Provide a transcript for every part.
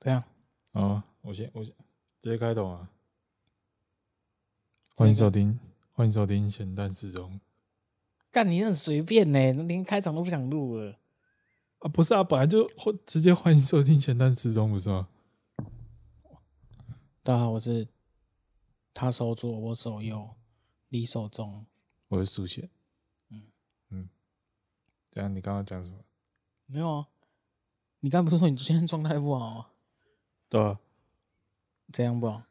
这样？哦，我先我先直接开头啊！欢迎收听，欢迎收听咸蛋时钟。干你很随便呢，连开场都不想录了啊？不是啊，本来就直接欢迎收听咸蛋时钟，不是吗？大家好，我是他手左，我手右，你手中，我是苏贤。嗯嗯，这样你刚刚讲什么？没有啊，你刚不是说你今天状态不好啊？对啊，这样不好，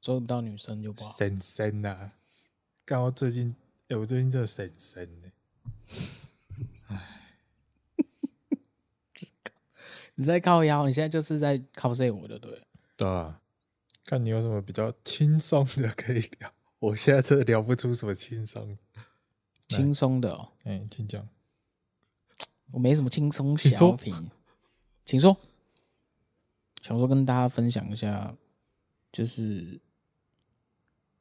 追不到女生就不好。神神呐！刚好最近，哎、欸，我最近真的神神呢。哎，你在靠腰，你现在就是在靠睡我的，对？对啊，看你有什么比较轻松的可以聊。我现在真的聊不出什么轻松。轻松的哦，哎、欸，请讲。我没什么轻松小品，请说。想说跟大家分享一下，就是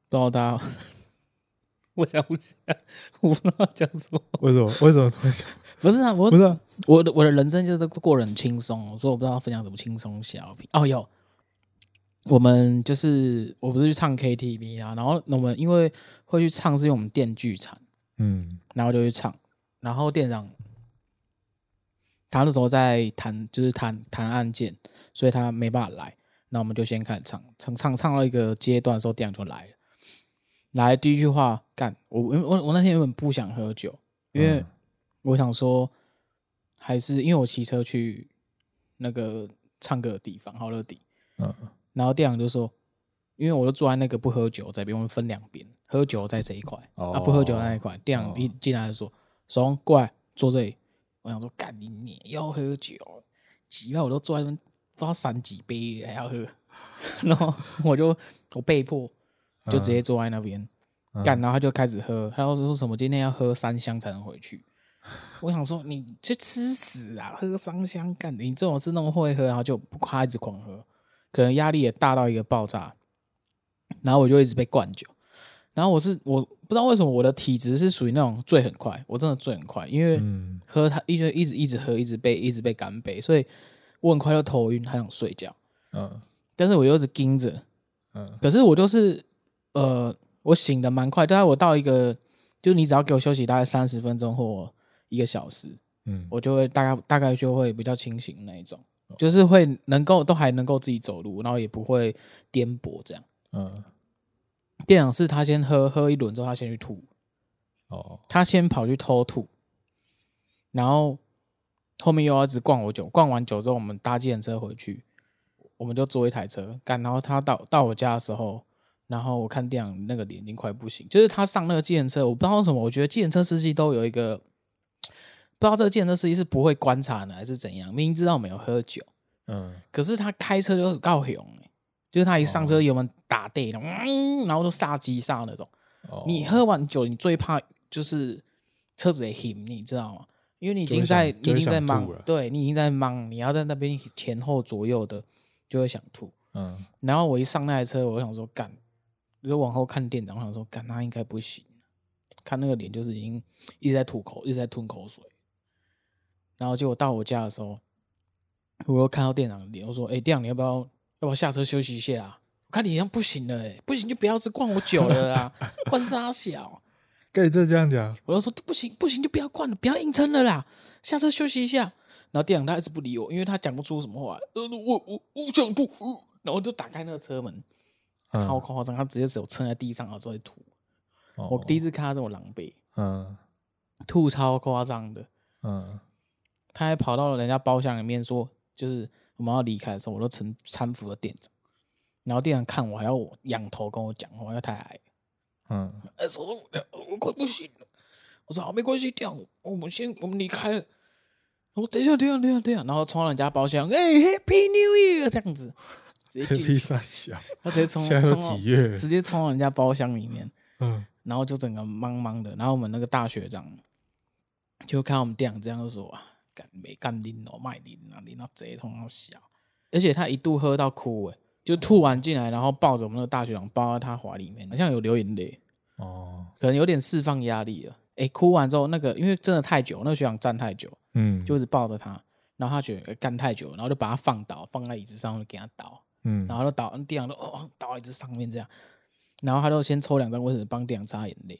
不知道大家，我想不起来，我不知道讲什么。为什么？为什么突然想？不是啊，我不是、啊、我的我的人生就是过得很轻松，所以我不知道分享什么轻松小品。哦，有，我们就是我不是去唱 KTV 啊，然后我们因为会去唱，是因为我们店聚餐，嗯，然后就去唱，然后店长。他那时候在谈，就是谈谈案件，所以他没办法来。那我们就先开始唱，唱唱唱到一个阶段的时候，店长就来了。来第一句话，干我我我我那天原本不想喝酒，因为我想说，还是因为我骑车去那个唱歌的地方，好乐迪。嗯。然后店长就说，因为我都坐在那个不喝酒这边，我们分两边，喝酒在这一块，啊不喝酒那一块。店长一进来就说：“怂过来坐这里。”我想说，干你你要喝酒，几杯我都坐在那，不知道三几杯还要喝，然后我就我被迫就直接坐在那边干，然后他就开始喝，他说什么今天要喝三箱才能回去。我想说你去吃屎啊，喝三箱干，你这种是那么会喝，然后就不夸一直狂喝，可能压力也大到一个爆炸，然后我就一直被灌酒。然后我是我不知道为什么我的体质是属于那种醉很快，我真的醉很快，因为喝它一直一直一直喝，一直被一直被干杯，所以我很快就头晕，还想睡觉。嗯，但是我又是盯着，嗯，可是我就是呃，我醒的蛮快，大概我到一个，就你只要给我休息大概三十分钟或一个小时，嗯，我就会大概大概就会比较清醒那一种，就是会能够都还能够自己走路，然后也不会颠簸这样，嗯。店长是他先喝喝一轮之后，他先去吐，哦，他先跑去偷吐，然后后面又要一直灌我酒，灌完酒之后，我们搭计程车回去，我们就坐一台车干，然后他到到我家的时候，然后我看店长那个脸已经快不行，就是他上那个计程车，我不知道为什么，我觉得计程车司机都有一个，不知道这个计程车司机是不会观察呢，还是怎样，明明知道我没有喝酒，嗯，可是他开车就告雄。就是他一上车油门打地，嗯，然后就煞机煞那种。你喝完酒，你最怕就是车子也停，你知道吗？因为你已经在，你已经在忙，对你已经在忙，你要在那边前后左右的，就会想吐。嗯。然后我一上那台车，我就想说干，就往后看店长，我想说干，那应该不行。看那个脸，就是已经一直在吐口，一直在吞口水。然后结果到我家的时候，我又看到店长的脸，我说：“哎，店长，你要不要？”要不要下车休息一下啊？我看你这样不行了，欸，不行就不要再灌我酒了啊！灌沙小？可以这样讲？我就说不行，不行就不要灌了，不要硬撑了啦！下车休息一下。然后店长他一直不理我，因为他讲不出什么话。呃，我我我想吐，呃，然后就打开那个车门，超夸张，他直接手撑在地上，然后在吐。我第一次看他这么狼狈，嗯，吐超夸张的，嗯，他还跑到了人家包厢里面说，就是。我们要离开的时候，我都成搀扶了店长，然后店长看我还要我仰头跟我讲话，因为太矮。嗯，哎，手动，我快不行了。我说好，没关系，这样我们先我们离开了。我等一下，等一下，等一下，等一下，然后冲到人家包厢，哎，Happy New Year 这样子，直接进去，他直接冲，现在几月？直接冲到人家包厢里面，嗯，然后就整个茫茫的，然后我们那个大学长就看我们店长这样就说啊。没干拎哦，卖拎啊，拎到贼痛小，而且他一度喝到哭哎，就吐完进来，然后抱着我们那个大学长，抱在他怀里面，好像有流眼泪哦，可能有点释放压力了。哎，哭完之后，那个因为真的太久，那个学长站太久，嗯，就一直抱着他，然后他觉得干太久，然后就把他放倒，放在椅子上，就给他倒，嗯，然后就倒，店长就哦倒椅子上面这样，然后他就先抽两张卫生纸帮店长擦眼泪，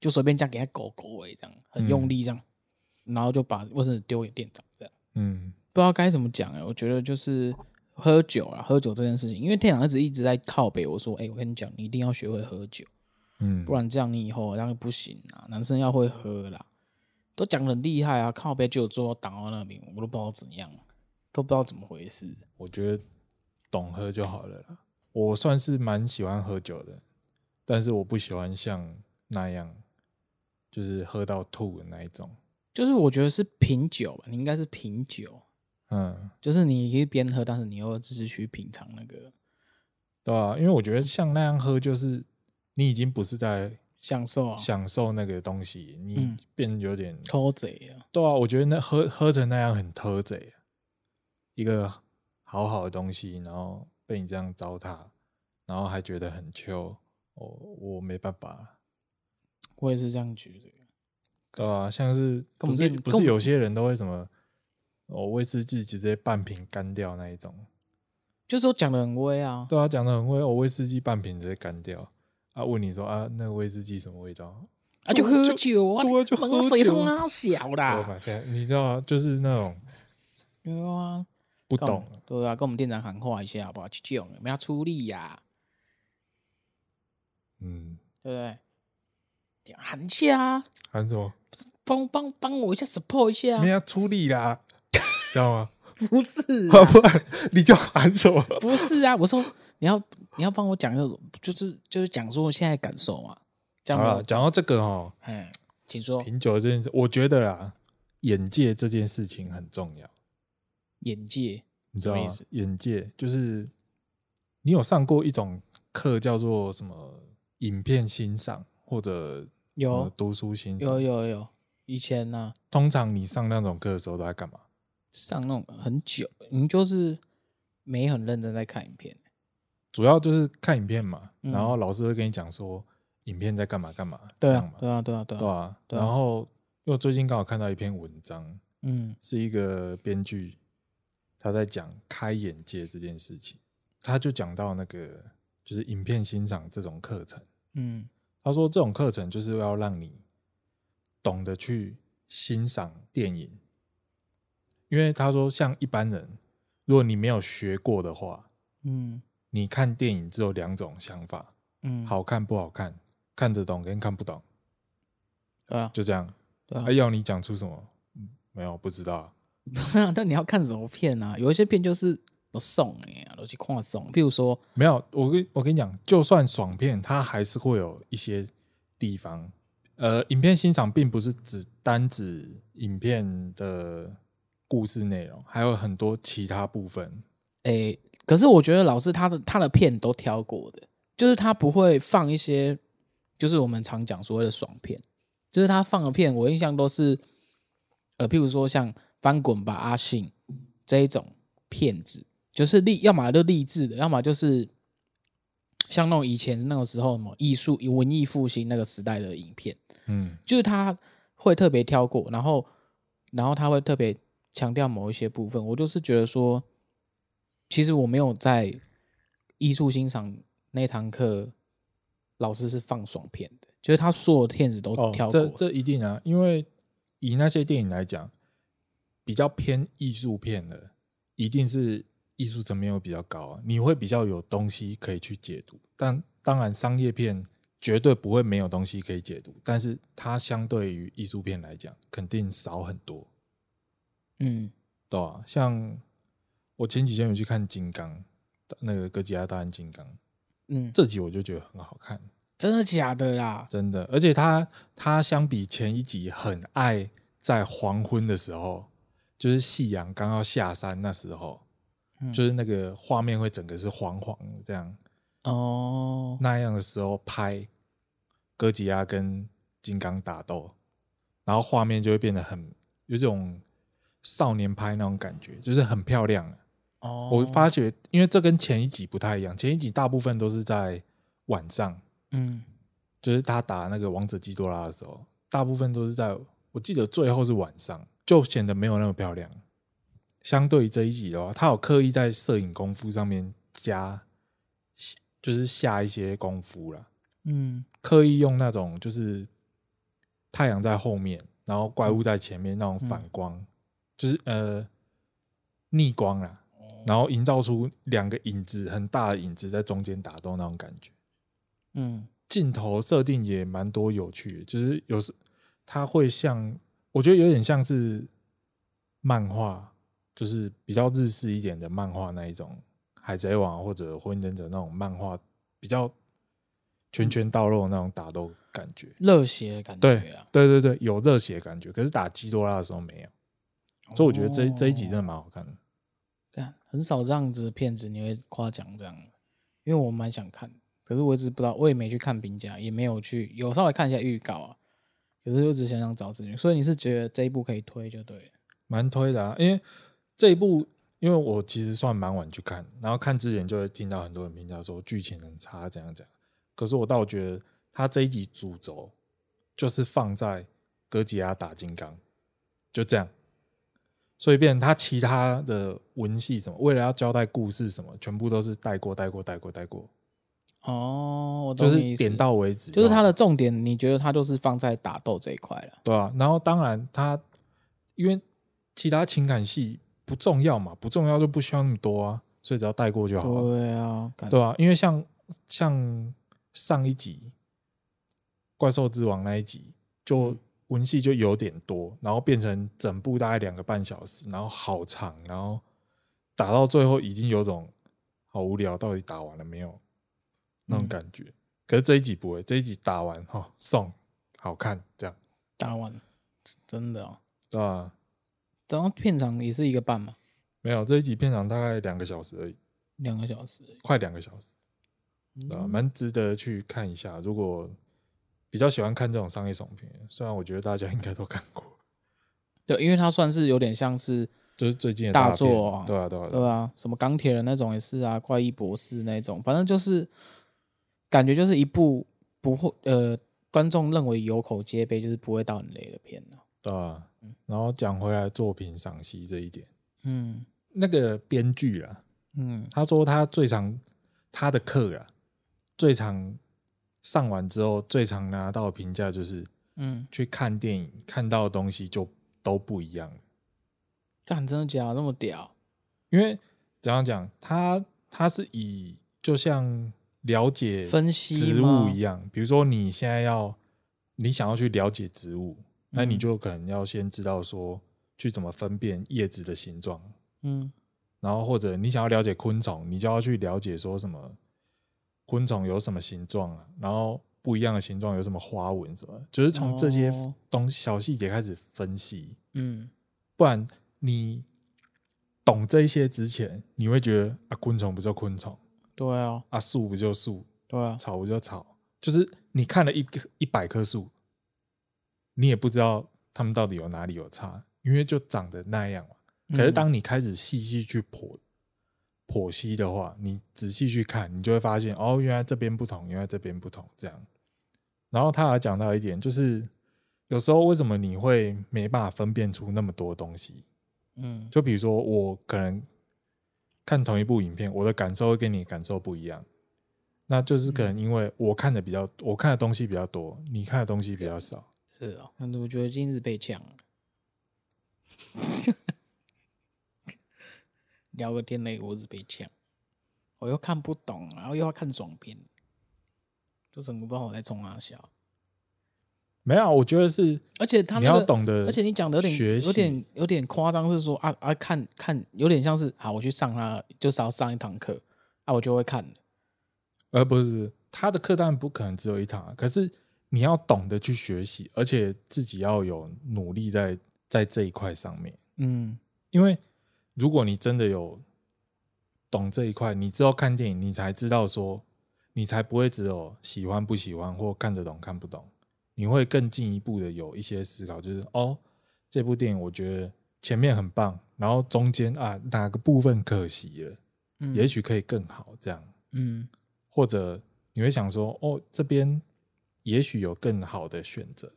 就随便这样给他狗狗哎，这样很用力这样，嗯、然后就把卫生纸丢给店长这样，嗯，不知道该怎么讲哎，我觉得就是喝酒啊，喝酒这件事情，因为店长一直一直在靠北我说，哎，我跟你讲，你一定要学会喝酒，嗯，不然这样你以后这样不行啊，男生要会喝啦。都讲得很厉害啊！靠北就最后挡到那边，我都不知道怎样，都不知道怎么回事。我觉得懂喝就好了啦。我算是蛮喜欢喝酒的，但是我不喜欢像那样，就是喝到吐的那一种。就是我觉得是品酒吧，你应该是品酒。嗯，就是你一边喝，但是你又只是去品尝那个，对啊，因为我觉得像那样喝，就是你已经不是在。享受啊，享受那个东西，你变有点偷贼啊！对啊，我觉得那喝喝成那样很偷贼，一个好好的东西，然后被你这样糟蹋，然后还觉得很糗，我我没办法，我也是这样觉得，对啊，像是不是不是有些人都会什么，哦，威士忌直接半瓶干掉那一种，就是我讲的很威啊，对啊，讲的很威，我威士忌半瓶直接干掉。啊！问你说啊，那个威士忌什么味道？啊，就喝酒啊，对，就喝酒。嘴从哪小的？你知道吗？就是那种，对啊，不懂，对啊，跟我们店长喊话一下好不好？去救，我们要出力呀。嗯，对不对？喊一下，喊什么？帮帮帮我一下，support 一下。你要出力啦，知道吗？不是，不然你就喊什么？不是啊，我说你要。你要帮我讲那种，就是就是讲说现在感受嘛。讲讲到这个哦，嗯，请说。品酒这件事，我觉得啦，眼界这件事情很重要。眼界，你知道吗？眼界就是你有上过一种课叫做什么影片欣赏或者有读书欣赏？有有有。以前呢、啊，通常你上那种课的时候都在干嘛？上那种很久，你就是没很认真在看影片。主要就是看影片嘛，嗯、然后老师会跟你讲说影片在干嘛干嘛，对啊，对啊，对啊，对啊，对啊。然后因为最近刚好看到一篇文章，嗯，是一个编剧他在讲开眼界这件事情，他就讲到那个就是影片欣赏这种课程，嗯，他说这种课程就是要让你懂得去欣赏电影，因为他说像一般人，如果你没有学过的话，嗯。你看电影只有两种想法，嗯，好看不好看，看得懂跟看不懂，对啊，就这样，对啊。哎，要你讲出什么？没有，不知道。不是啊，但你要看什么片啊？有一些片就是不爽哎，都去看送。譬如说，没有，我跟我跟你讲，就算爽片，它还是会有一些地方，呃，影片欣赏并不是只单指影片的故事内容，还有很多其他部分，哎。可是我觉得老师他的他的片都挑过的，就是他不会放一些，就是我们常讲所谓的爽片，就是他放的片，我印象都是，呃，譬如说像《翻滚吧，阿信》这一种片子，就是励，要么就励志的，要么就是像那种以前那个时候什么艺术文艺复兴那个时代的影片，嗯，就是他会特别挑过，然后然后他会特别强调某一些部分，我就是觉得说。其实我没有在艺术欣赏那堂课，老师是放爽片的，就是他所有片子都挑过。哦，这这一定啊，因为以那些电影来讲，比较偏艺术片的，一定是艺术层面会比较高啊，你会比较有东西可以去解读。但当然，商业片绝对不会没有东西可以解读，但是它相对于艺术片来讲，肯定少很多。嗯，对啊，像。我前几天有去看《金刚》，那个哥吉拉大战金刚，嗯，这集我就觉得很好看，真的假的啦？真的，而且他他相比前一集很爱在黄昏的时候，就是夕阳刚要下山那时候，嗯，就是那个画面会整个是黄黄的这样，哦，那样的时候拍哥吉拉跟金刚打斗，然后画面就会变得很有这种少年拍那种感觉，就是很漂亮。哦，我发觉，因为这跟前一集不太一样，前一集大部分都是在晚上，嗯，就是他打那个王者基多拉的时候，大部分都是在，我记得最后是晚上，就显得没有那么漂亮。相对于这一集的话，他有刻意在摄影功夫上面加，就是下一些功夫了。嗯，刻意用那种就是太阳在后面，然后怪物在前面那种反光，嗯、就是呃逆光啦，然后营造出两个影子很大的影子在中间打斗那种感觉。嗯，镜头设定也蛮多有趣的，就是有时它会像，我觉得有点像是漫画，就是比较日式一点的漫画那一种，海贼王或者火影忍者那种漫画，比较拳拳到肉那种打斗感觉，热血的感觉啊，对对对对，有热血的感觉，可是打基多拉的时候没有，所以我觉得这这一集真的蛮好看的。看、哦，很少这样子的片子你会夸奖这样，因为我蛮想看。可是我一直不知道，我也没去看评价，也没有去有稍微看一下预告啊。有时候只想想找资源，所以你是觉得这一部可以推就对了，蛮推的啊。因为这一部，因为我其实算蛮晚去看，然后看之前就会听到很多人评价说剧情很差，怎样怎样。可是我倒觉得他这一集主轴就是放在哥吉拉打金刚，就这样。所以变成他其他的文戏什么，为了要交代故事什么，全部都是带过带过带过带过。哦，我就是点到为止，就是它的重点，你觉得它就是放在打斗这一块了？对啊，然后当然它因为其他情感戏不重要嘛，不重要就不需要那么多啊，所以只要带过就好了。对啊，对啊，因为像像上一集怪兽之王那一集，就文戏就有点多，然后变成整部大概两个半小时，然后好长，然后打到最后已经有种好无聊，到底打完了没有？那种感觉，嗯、可是这一集不会，这一集打完哈、哦、送，好看这样。打完，真的哦。对啊，然后片长也是一个半嘛？没有，这一集片长大概两个小时而已。两个小时，快两个小时，对啊，蛮值得去看一下。如果比较喜欢看这种商业爽片，虽然我觉得大家应该都看过。对，因为它算是有点像是。就是最近的大，大作啊，对啊，对啊，对啊，什么钢铁人那种也是啊，怪异博士那种，反正就是感觉就是一部不会呃，观众认为有口皆碑，就是不会到很雷的片啊。对啊，然后讲回来作品赏析这一点，嗯，那个编剧啊，嗯，他说他最常他的课啊，最常上完之后最常拿到的评价就是，嗯，去看电影看到的东西就都不一样。干，真的假的那么屌？因为怎样讲，他他是以就像了解分析植物一样，比如说你现在要你想要去了解植物，那你就可能要先知道说去怎么分辨叶子的形状，嗯，然后或者你想要了解昆虫，你就要去了解说什么昆虫有什么形状啊，然后不一样的形状有什么花纹什么，就是从这些东小细节开始分析，嗯，不然。你懂这些之前，你会觉得啊，昆虫不就昆虫？对啊，啊，树不就树？对啊，草不就草？就是你看了一一百棵树，你也不知道他们到底有哪里有差，因为就长得那样嘛。可是当你开始细细去剖剖析的话，你仔细去看，你就会发现哦，原来这边不同，原来这边不同，这样。然后他还讲到一点，就是有时候为什么你会没办法分辨出那么多东西？嗯，就比如说，我可能看同一部影片，我的感受会跟你感受不一样。那就是可能因为我看的比较，我看的东西比较多，你看的东西比较少。是啊，那我觉得今日被呛了。聊个天嘞，我是被呛，我又看不懂，然后又要看爽片，就什么不知道我在冲啊笑。没有，我觉得是，而且他、那个、你要懂得，而且你讲的有点有点有点夸张，是说啊啊看看有点像是啊，我去上他就是要上一堂课啊，我就会看，而不是他的课当然不可能只有一堂，可是你要懂得去学习，而且自己要有努力在在这一块上面，嗯，因为如果你真的有懂这一块，你之后看电影，你才知道说，你才不会只有喜欢不喜欢或看得懂看不懂。你会更进一步的有一些思考，就是哦，这部电影我觉得前面很棒，然后中间啊哪个部分可惜了，嗯，也许可以更好这样，嗯，或者你会想说哦，这边也许有更好的选择，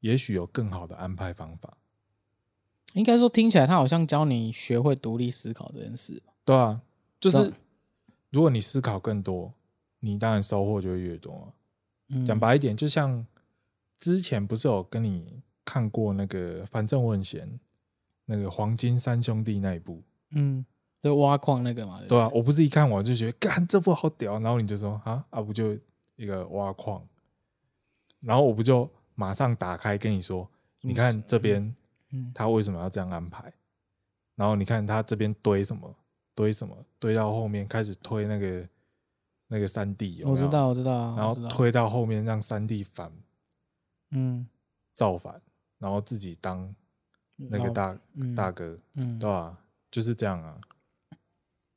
也许有更好的安排方法。应该说听起来他好像教你学会独立思考这件事。对啊，就是如果你思考更多，你当然收获就会越多。嗯，讲白一点，就像之前不是有跟你看过那个，反正我很闲，那个黄金三兄弟那一部，嗯，就挖矿那个嘛。对，对啊，我不是一看我就觉得，干这部好屌，然后你就说啊啊，不就一个挖矿，然后我不就马上打开跟你说，你看这边。他为什么要这样安排？然后你看他这边堆什么，堆什么，堆到后面开始推那个那个三 D，，我知道，我知道。然后推到后面让三 D 反，嗯，造反，然后自己当那个大大哥，嗯，对吧？就是这样啊。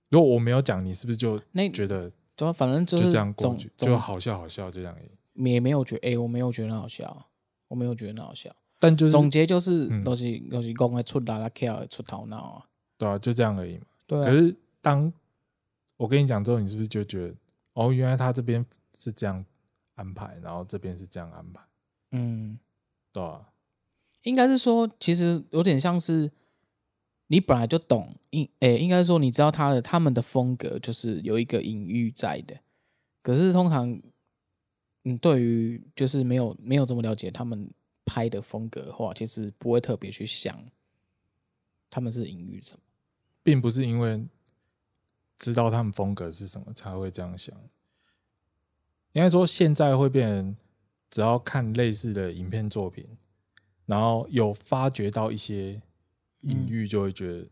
如果我没有讲，你是不是就那觉得？就反正就是这样过去，就好笑，好笑，就这样。也没有觉得，哎，我没有觉得很好笑，我没有觉得很好笑。但就是总结就是，都是都是讲会出大家跳出头脑啊，对啊，就这样而已嘛。对。可是当我跟你讲之后，你是不是就觉得，哦，原来他这边是这样安排，然后这边是这样安排？嗯，对啊。应该是说，其实有点像是你本来就懂，应诶，应该说你知道他的他们的风格就是有一个隐喻在的。可是通常，嗯，对于就是没有没有这么了解他们。拍的风格的话，其实不会特别去想他们是隐喻什么，并不是因为知道他们风格是什么才会这样想。应该说，现在会变只要看类似的影片作品，然后有发掘到一些隐喻，就会觉得，嗯、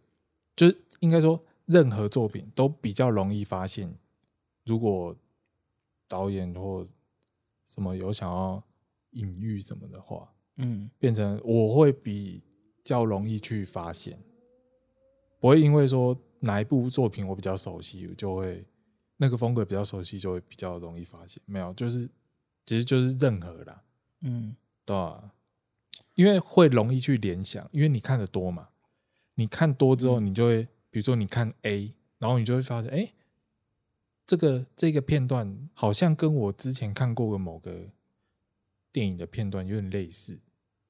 就是应该说，任何作品都比较容易发现。如果导演或什么有想要隐喻什么的话。嗯，变成我会比较容易去发现，不会因为说哪一部作品我比较熟悉，我就会那个风格比较熟悉，就会比较容易发现。没有，就是其实就是任何啦，嗯，对吧？因为会容易去联想，因为你看的多嘛，你看多之后，你就会，比如说你看 A，然后你就会发现，哎，这个这个片段好像跟我之前看过的某个电影的片段有点类似。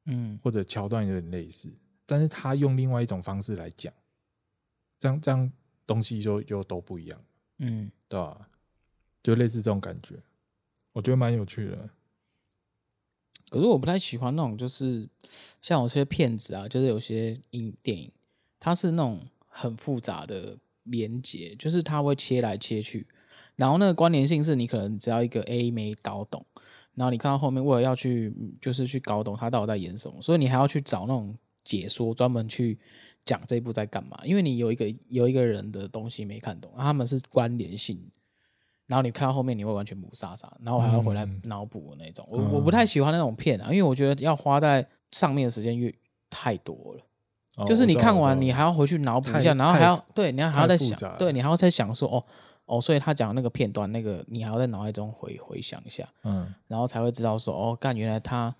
嗯，或者桥段有点类似，但是他用另外一种方式来讲，这样这样东西就又都不一样，嗯，对吧？就类似这种感觉，我觉得蛮有趣的。可是我不太喜欢那种，就是像有些骗子啊，就是有些影电影，它是那种很复杂的连接，就是它会切来切去，然后那个关联性是你可能只要一个 A 没搞懂。然后你看到后面，为了要去，就是去搞懂它到底在演什么，所以你还要去找那种解说，专门去讲这一部在干嘛。因为你有一个有一个人的东西没看懂，他们是关联性。然后你看到后面，你会完全雾煞煞，然后还要回来脑补的那种。嗯、我我不太喜欢那种片啊，因为我觉得要花在上面的时间越太多了。哦、就是你看完，你还要回去脑补一下，然后还要对，你要还要再想，对你还要再想说哦。哦，所以他讲那个片段，那个你还要在脑海中回回想一下，嗯，然后才会知道说，哦，干，原来他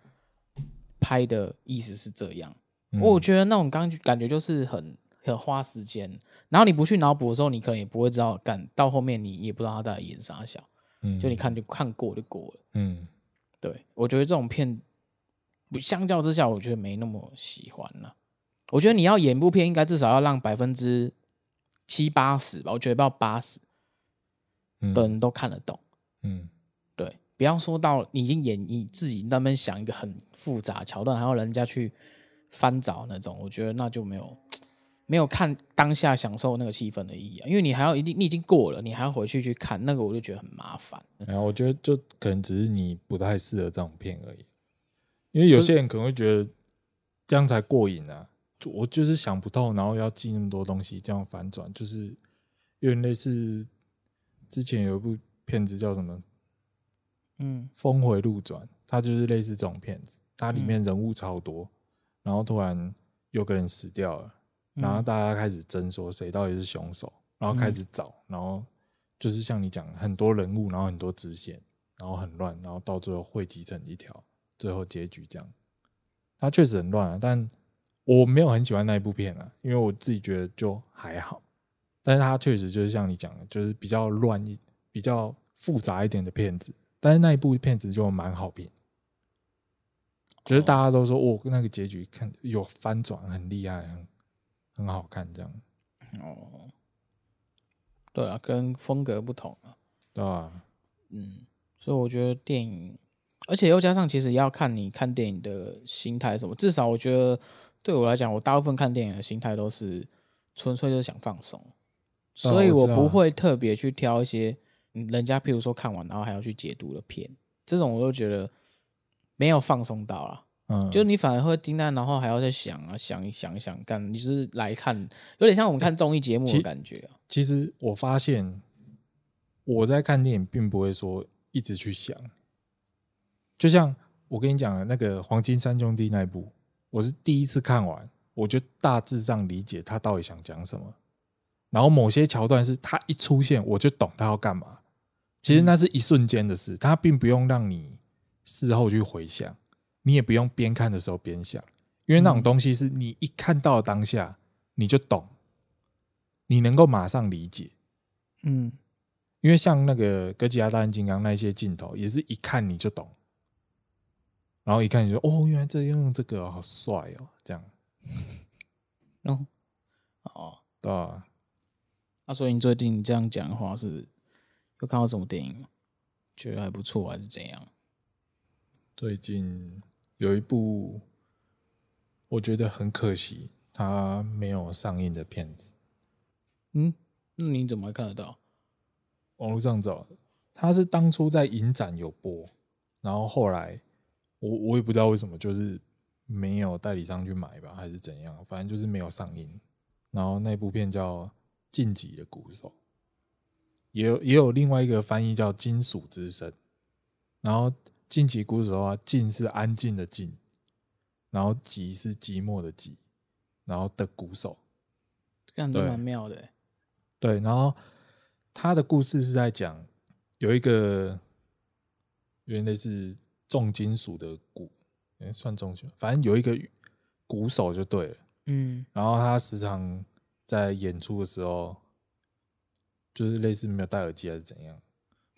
拍的意思是这样。嗯、我觉得那种刚感觉就是很很花时间，然后你不去脑补的时候，你可能也不会知道，干到后面你也不知道他在演啥小，嗯，就你看就看过就过了，嗯，对，我觉得这种片相较之下，我觉得没那么喜欢了。我觉得你要演部片，应该至少要让百分之七八十吧，我觉得不要八十。的人都看得懂，嗯，对，不要说到你已经演你自己那边想一个很复杂桥段，还要人家去翻找那种，我觉得那就没有没有看当下享受那个气氛的意义啊，因为你还要一定你已经过了，你还要回去去看那个，我就觉得很麻烦。然后我觉得就可能只是你不太适合这种片而已，因为有些人可能会觉得这样才过瘾啊，我就是想不透，然后要记那么多东西，这样反转就是有点类似。之前有一部片子叫什么？嗯，峰回路转，它就是类似这种片子，它里面人物超多，嗯、然后突然有个人死掉了，然后大家开始争说谁到底是凶手，然后开始找，然后就是像你讲很多人物，然后很多支线，然后很乱，然后到最后汇集成一条，最后结局这样。它确实很乱啊，但我没有很喜欢那一部片啊，因为我自己觉得就还好。但是它确实就是像你讲的，就是比较乱一、比较复杂一点的片子。但是那一部片子就蛮好评，就是大家都说哦，那个结局看有翻转，很厉害，很好看这样。哦，对啊，跟风格不同啊。对啊，嗯，所以我觉得电影，而且又加上其实要看你看电影的心态什么。至少我觉得对我来讲，我大部分看电影的心态都是纯粹就是想放松，所以我不会特别去挑一些人家譬如说看完然后还要去解读的片，这种我就觉得没有放松到啦。嗯，就你反而会盯那，然后还要再想啊，想一想一想干，你是来看，有点像我们看综艺节目的感觉啊。其实我发现我在看电影，并不会说一直去想。就像我跟你讲的那个《黄金三兄弟》那一部，我是第一次看完，我就大致上理解他到底想讲什么。然后某些桥段是他一出现，我就懂他要干嘛。其实那是一瞬间的事，他并不用让你事后去回想。你也不用边看的时候边想，因为那种东西是你一看到当下你就懂，你能够马上理解。嗯，因为像那个哥吉拉大战金刚那些镜头，也是一看你就懂，然后一看你就说哦，原来这用这个好帅哦，这样。哦，哦，对啊。那所以你最近这样讲的话，是有看到什么电影吗？觉得还不错，还是怎样？最近。有一部我觉得很可惜，它没有上映的片子。嗯，那你怎么会看得到？网络上找，它是当初在影展有播，然后后来我我也不知道为什么，就是没有代理商去买吧，还是怎样，反正就是没有上映。然后那部片叫《晋级的鼓手》，也有也有另外一个翻译叫《金属之声》，然后。晋级鼓手的话，静是安静的静，然后寂是寂寞的寂，然后的鼓手，这样子蛮妙的。对，然后他的故事是在讲有一个原来是重金属的鼓，哎，算重金属，反正有一个鼓手就对了。嗯，然后他时常在演出的时候，就是类似没有戴耳机还是怎样。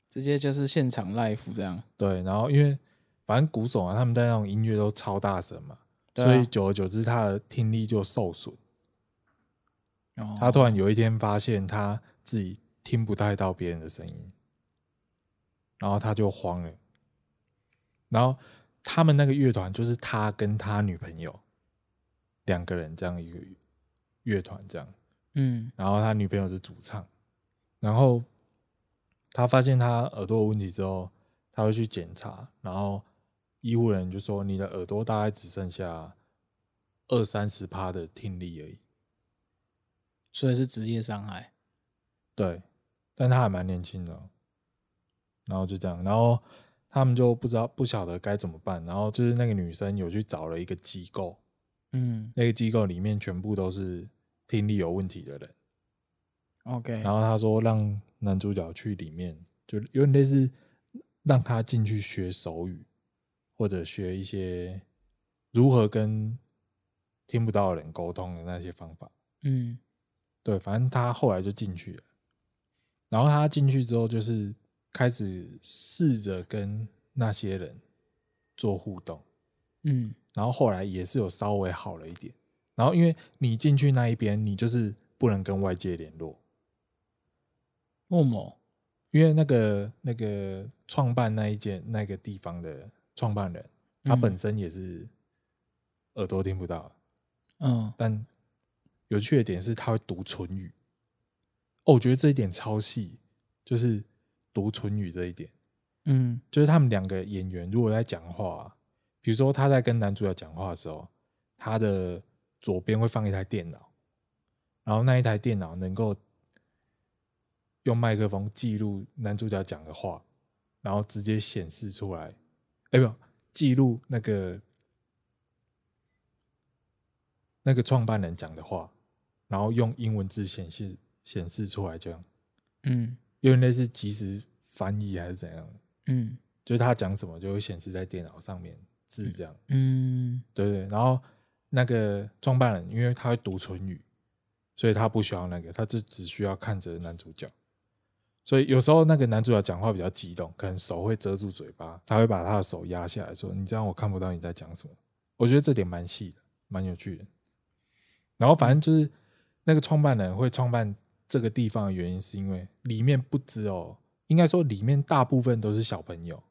直接就是现场 live 这样。对，然后因为反正鼓手啊，他们在那种音乐都超大声嘛，啊、所以久而久之，他的听力就受损。哦。他突然有一天发现他自己听不太到别人的声音，然后他就慌了。然后他们那个乐团就是他跟他女朋友两个人这样一个乐团这样。嗯。然后他女朋友是主唱，然后。他发现他耳朵有问题之后，他会去检查，然后医护人员就说：“你的耳朵大概只剩下二三十趴的听力而已。”所以是职业伤害。对，但他还蛮年轻的，然后就这样，然后他们就不知道不晓得该怎么办，然后就是那个女生有去找了一个机构，嗯，那个机构里面全部都是听力有问题的人。OK，然后他说让男主角去里面，就有点类似让他进去学手语，或者学一些如何跟听不到的人沟通的那些方法。嗯，对，反正他后来就进去了。然后他进去之后，就是开始试着跟那些人做互动。嗯，然后后来也是有稍微好了一点。然后因为你进去那一边，你就是不能跟外界联络。默默，因为那个那个创办那一间那个地方的创办人，他本身也是耳朵听不到，嗯，但有趣的点是他会读唇语，哦，我觉得这一点超细，就是读唇语这一点，嗯，就是他们两个演员如果在讲话，比如说他在跟男主角讲话的时候，他的左边会放一台电脑，然后那一台电脑能够。用麦克风记录男主角讲的话，然后直接显示出来。哎，不，记录那个那个创办人讲的话，然后用英文字显示显示出来，这样。嗯，因为那是即时翻译还是怎样？嗯，就是他讲什么就会显示在电脑上面字这样。嗯，对对。然后那个创办人，因为他会读唇语，所以他不需要那个，他就只需要看着男主角。所以有时候那个男主角讲话比较激动，可能手会遮住嘴巴，他会把他的手压下来说：“你这样我看不到你在讲什么。”我觉得这点蛮细的，蛮有趣的。然后反正就是那个创办人会创办这个地方的原因，是因为里面不只有，应该说里面大部分都是小朋友，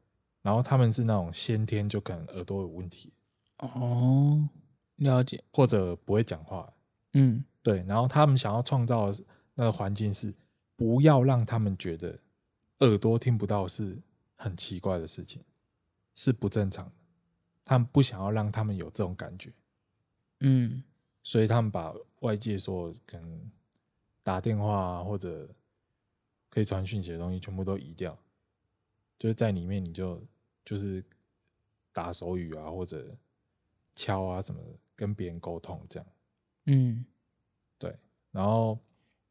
然后他们是那种先天就可能耳朵有问题。哦，了解。或者不会讲话。嗯，对。然后他们想要创造的那个环境是，不要让他们觉得耳朵听不到是很奇怪的事情，是不正常的。他们不想要让他们有这种感觉。嗯。所以他们把外界说可能打电话啊，或者可以传讯息的东西全部都移掉，就是在里面你就就是打手语啊，或者敲啊什么的，跟别人沟通这样。嗯，对，然后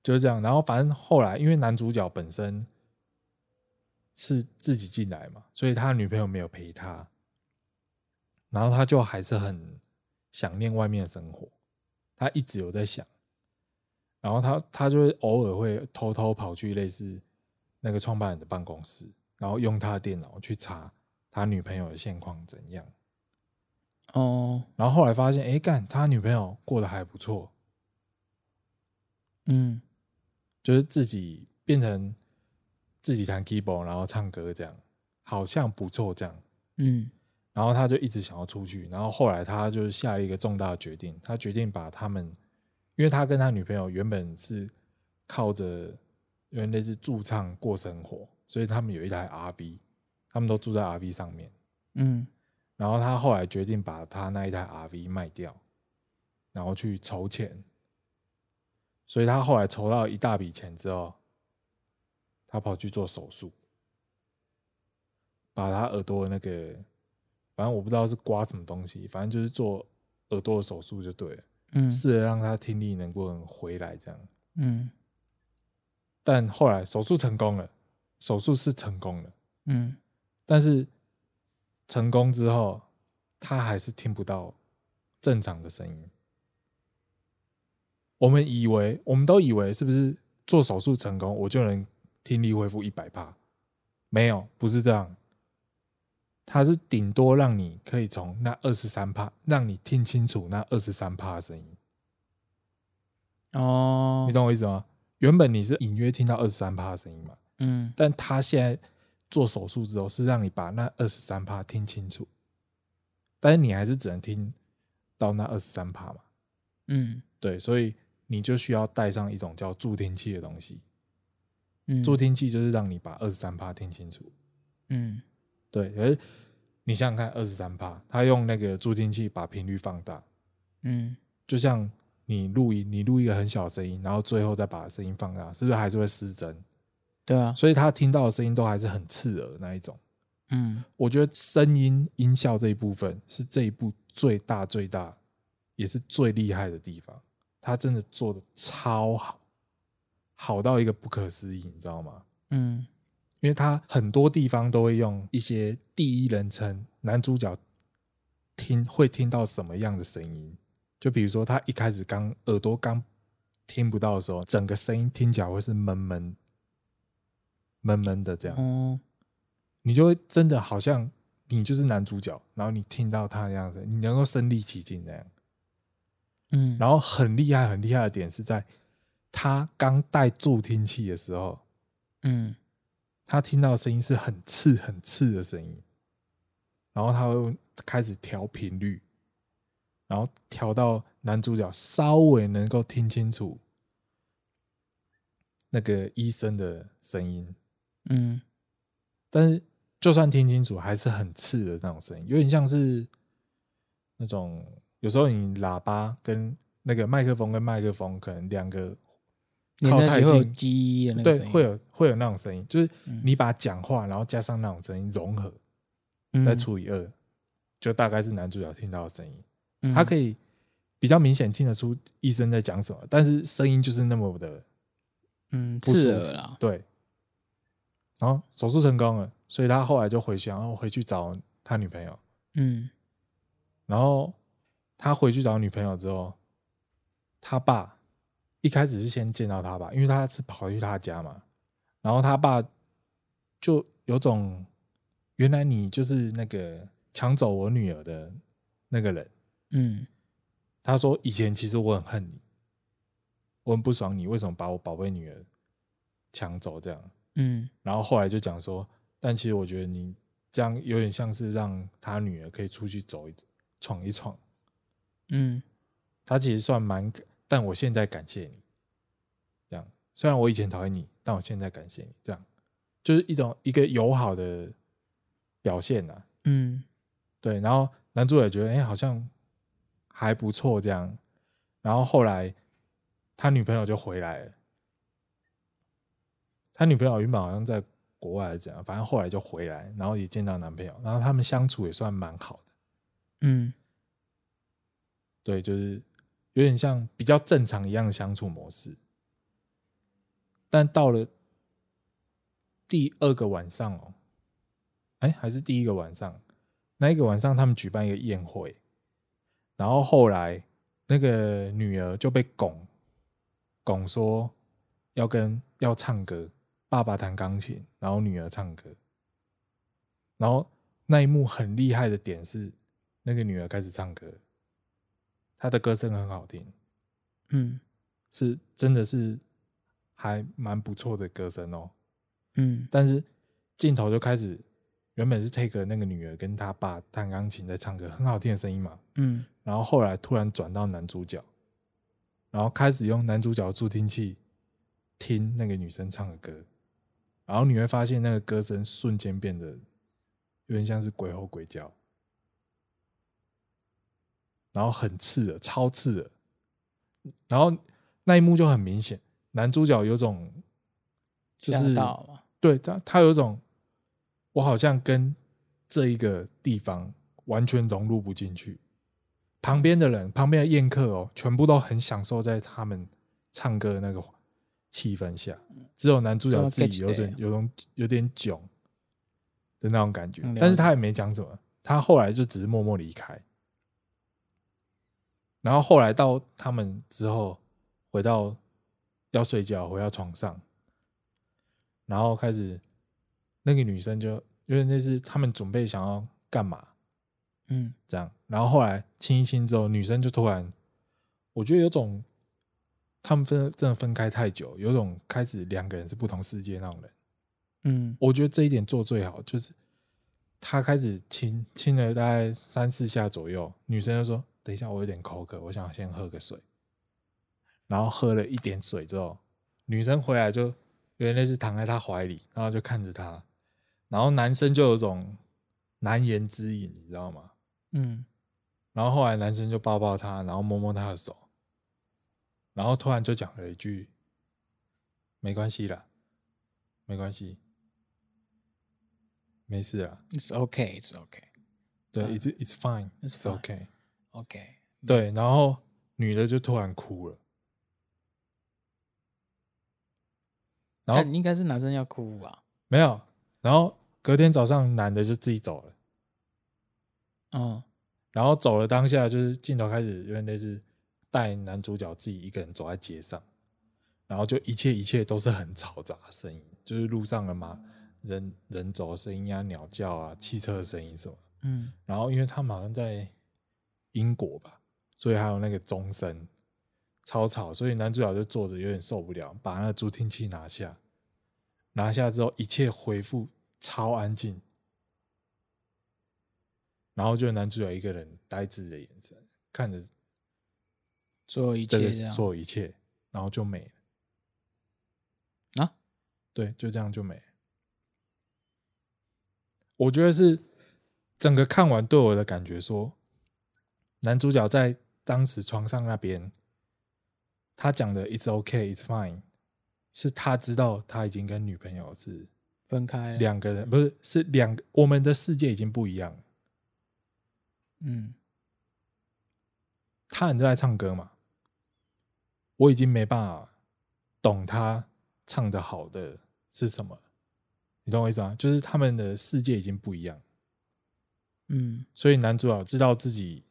就是这样，然后反正后来因为男主角本身是自己进来嘛，所以他女朋友没有陪他，然后他就还是很想念外面的生活。他一直有在想，然后他他就会偶尔会偷偷跑去类似那个创办人的办公室，然后用他的电脑去查他女朋友的现况怎样。哦，然后后来发现，哎，干他女朋友过得还不错，嗯，就是自己变成自己弹 keyboard，然后唱歌这样，好像不错这样，嗯。然后他就一直想要出去，然后后来他就下了一个重大的决定，他决定把他们，因为他跟他女朋友原本是靠着因为那是驻唱过生活，所以他们有一台 RV，他们都住在 RV 上面，嗯，然后他后来决定把他那一台 RV 卖掉，然后去筹钱，所以他后来筹到一大笔钱之后，他跑去做手术，把他耳朵的那个。反正我不知道是刮什么东西，反正就是做耳朵的手术就对了。嗯，试着让他听力能够回来这样。嗯，但后来手术成功了，手术是成功了。嗯，但是成功之后，他还是听不到正常的声音。我们以为，我们都以为是不是做手术成功，我就能听力恢复一百趴？没有，不是这样。它是顶多让你可以从那二十三帕，让你听清楚那二十三帕的声音。哦，你懂我意思吗？原本你是隐约听到二十三帕的声音嘛，嗯，但他现在做手术之后，是让你把那二十三帕听清楚，但是你还是只能听到那二十三帕嘛，嗯，对，所以你就需要带上一种叫助听器的东西，嗯，助听器就是让你把二十三帕听清楚，嗯。对，而你想想看，二十三帕，他用那个助听器把频率放大，嗯，就像你录音，你录一个很小的声音，然后最后再把声音放大，是不是还是会失真？对啊，所以他听到的声音都还是很刺耳那一种。嗯，我觉得声音音效这一部分是这一部最大最大也是最厉害的地方，他真的做的超好，好到一个不可思议，你知道吗？嗯。因为他很多地方都会用一些第一人称，男主角听会听到什么样的声音？就比如说他一开始刚耳朵刚听不到的时候，整个声音听起来会是闷闷闷闷的这样。哦，你就会真的好像你就是男主角，然后你听到他的样子，你能够身临其境那样。嗯，然后很厉害很厉害的点是在他刚带助听器的时候，嗯。他听到的声音是很刺、很刺的声音，然后他会开始调频率，然后调到男主角稍微能够听清楚那个医生的声音，嗯，但是就算听清楚，还是很刺的那种声音，有点像是那种有时候你喇叭跟那个麦克风跟麦克风可能两个。靠太近，对，会有会有那种声音，就是你把讲话，然后加上那种声音融合，再除以二，就大概是男主角听到的声音。他可以比较明显听得出医生在讲什么，但是声音就是那么的，嗯，刺耳了。对，然后手术成功了，所以他后来就回去，然后回去找他女朋友。嗯，然后他回去找女朋友之后，他爸。一开始是先见到他吧，因为他是跑去他家嘛，然后他爸就有种，原来你就是那个抢走我女儿的那个人，嗯，他说以前其实我很恨你，我很不爽你为什么把我宝贝女儿抢走这样。嗯，然后后来就讲说，但其实我觉得你这样有点像是让他女儿可以出去走一闯一闯。嗯，他其实算蛮，但我现在感谢你。这样，虽然我以前讨厌你，但我现在感谢你。这样，就是一种一个友好的表现呐。嗯，对。然后男主也觉得，哎，好像还不错这样。然后后来他女朋友就回来了。他女朋友原本好像在国外这样，反正后来就回来，然后也见到男朋友，然后他们相处也算蛮好的。嗯，对，就是有点像比较正常一样的相处模式。但到了第二个晚上哦，哎，还是第一个晚上，那一个晚上他们举办一个宴会，然后后来那个女儿就被拱拱说要跟要唱歌。爸爸弹钢琴，然后女儿唱歌，然后那一幕很厉害的点是，那个女儿开始唱歌，她的歌声很好听，嗯，是真的是还蛮不错的歌声哦，嗯，但是镜头就开始，原本是 take 那个女儿跟她爸弹钢琴在唱歌，很好听的声音嘛，嗯，然后后来突然转到男主角，然后开始用男主角的助听器听那个女生唱的歌。然后你会发现，那个歌声瞬间变得有点像是鬼吼鬼叫，然后很刺耳，超刺耳。然后那一幕就很明显，男主角有种就是对他，他有种我好像跟这一个地方完全融入不进去。旁边的人，旁边的宴客哦，全部都很享受在他们唱歌的那个。气氛下，只有男主角自己有种有种有点囧的那种感觉，但是他也没讲什么，他后来就只是默默离开。然后后来到他们之后，回到要睡觉，回到床上，然后开始那个女生就因为那是他们准备想要干嘛，嗯，这样，然后后来亲一亲之后，女生就突然，我觉得有种。他们分真的分开太久，有种开始两个人是不同世界那种人。嗯，我觉得这一点做最好，就是他开始亲亲了大概三四下左右，女生就说：“等一下，我有点口渴，我想先喝个水。”然后喝了一点水之后，女生回来就原来是躺在他怀里，然后就看着他，然后男生就有种难言之隐，你知道吗？嗯，然后后来男生就抱抱她，然后摸摸她的手。然后突然就讲了一句：“没关系啦，没关系，没事啦。” It's okay, it's okay。对，It's it's fine, it's okay, okay。对，然后女的就突然哭了。然后应该是男生要哭吧？没有。然后隔天早上，男的就自己走了。嗯。然后走了当下，就是镜头开始有点类似。带男主角自己一个人走在街上，然后就一切一切都是很嘈杂的声音，就是路上的嘛，人人走的声音啊，鸟叫啊，汽车的声音什么。嗯，然后因为他们好像在英国吧，所以还有那个钟声超吵，所以男主角就坐着有点受不了，把那个助听器拿下，拿下之后一切恢复超安静，然后就男主角一个人呆滞的眼神看着。做一切，所有一切，然后就没了啊！对，就这样就没了。我觉得是整个看完对我的感觉说，男主角在当时床上那边，他讲的 “It's okay, it's fine”，是他知道他已经跟女朋友是分开，两个人不是是两个，我们的世界已经不一样。嗯，他很热爱唱歌嘛。我已经没办法懂他唱的好的是什么，你懂我意思吗？就是他们的世界已经不一样，嗯，所以男主角知道自己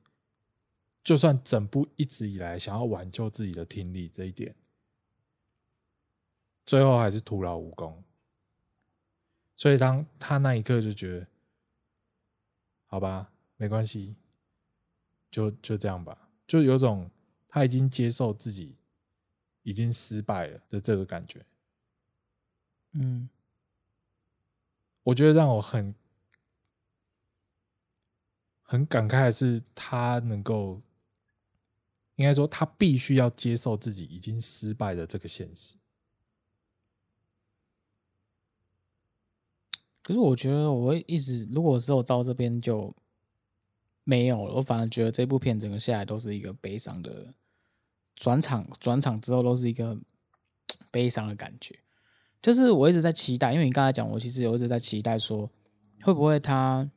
就算整部一直以来想要挽救自己的听力这一点，最后还是徒劳无功。所以当他那一刻就觉得，好吧，没关系，就就这样吧，就有种他已经接受自己。已经失败了的这个感觉。嗯，我觉得让我很很感慨的是，他能够，应该说他必须要接受自己已经失败的这个现实。可是我觉得我会一直，如果是我到这边就没有了，我反而觉得这部片整个下来都是一个悲伤的转场，转场之后都是一个 悲伤的感觉。就是我一直在期待，因为你刚才讲，我其实有一直在期待说，会不会他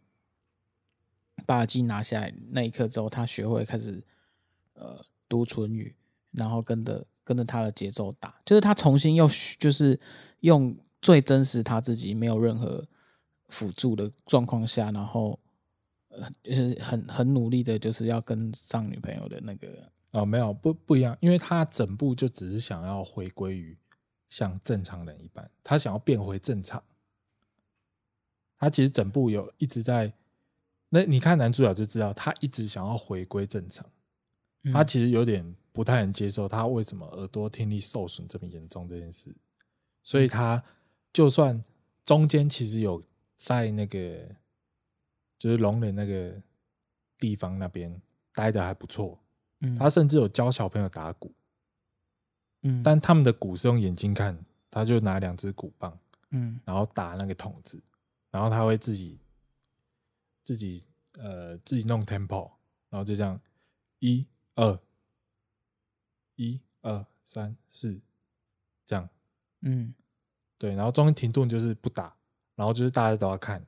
把耳机拿下来那一刻之后，他学会开始呃读唇语，然后跟着跟着他的节奏打，就是他重新又就是用最真实他自己没有任何。辅助的状况下，然后呃，就是很很努力的，就是要跟上女朋友的那个哦，没有不不一样，因为他整部就只是想要回归于像正常人一般，他想要变回正常。他其实整部有一直在，那你看男主角就知道，他一直想要回归正常。他其实有点不太能接受他为什么耳朵听力受损这么严重这件事，所以他就算中间其实有。在那个就是聋人那个地方那边待的还不错，嗯，他甚至有教小朋友打鼓，嗯，但他们的鼓是用眼睛看，他就拿两只鼓棒，嗯，然后打那个筒子，然后他会自己自己呃自己弄 tempo，然后就这样一二一二三四这样，嗯，对，然后中间停顿就是不打。然后就是大家都要看，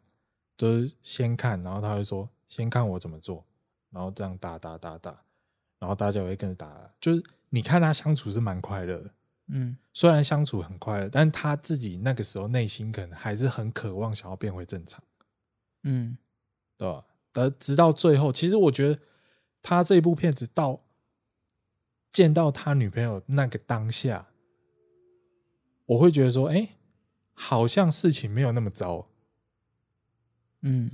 就是先看，然后他会说：“先看我怎么做。”然后这样打打打打，然后大家也会跟着打。就是你看他相处是蛮快乐的，嗯，虽然相处很快乐，但他自己那个时候内心可能还是很渴望想要变回正常，嗯，对吧？而直到最后，其实我觉得他这部片子到见到他女朋友那个当下，我会觉得说：“哎。”好像事情没有那么糟，嗯，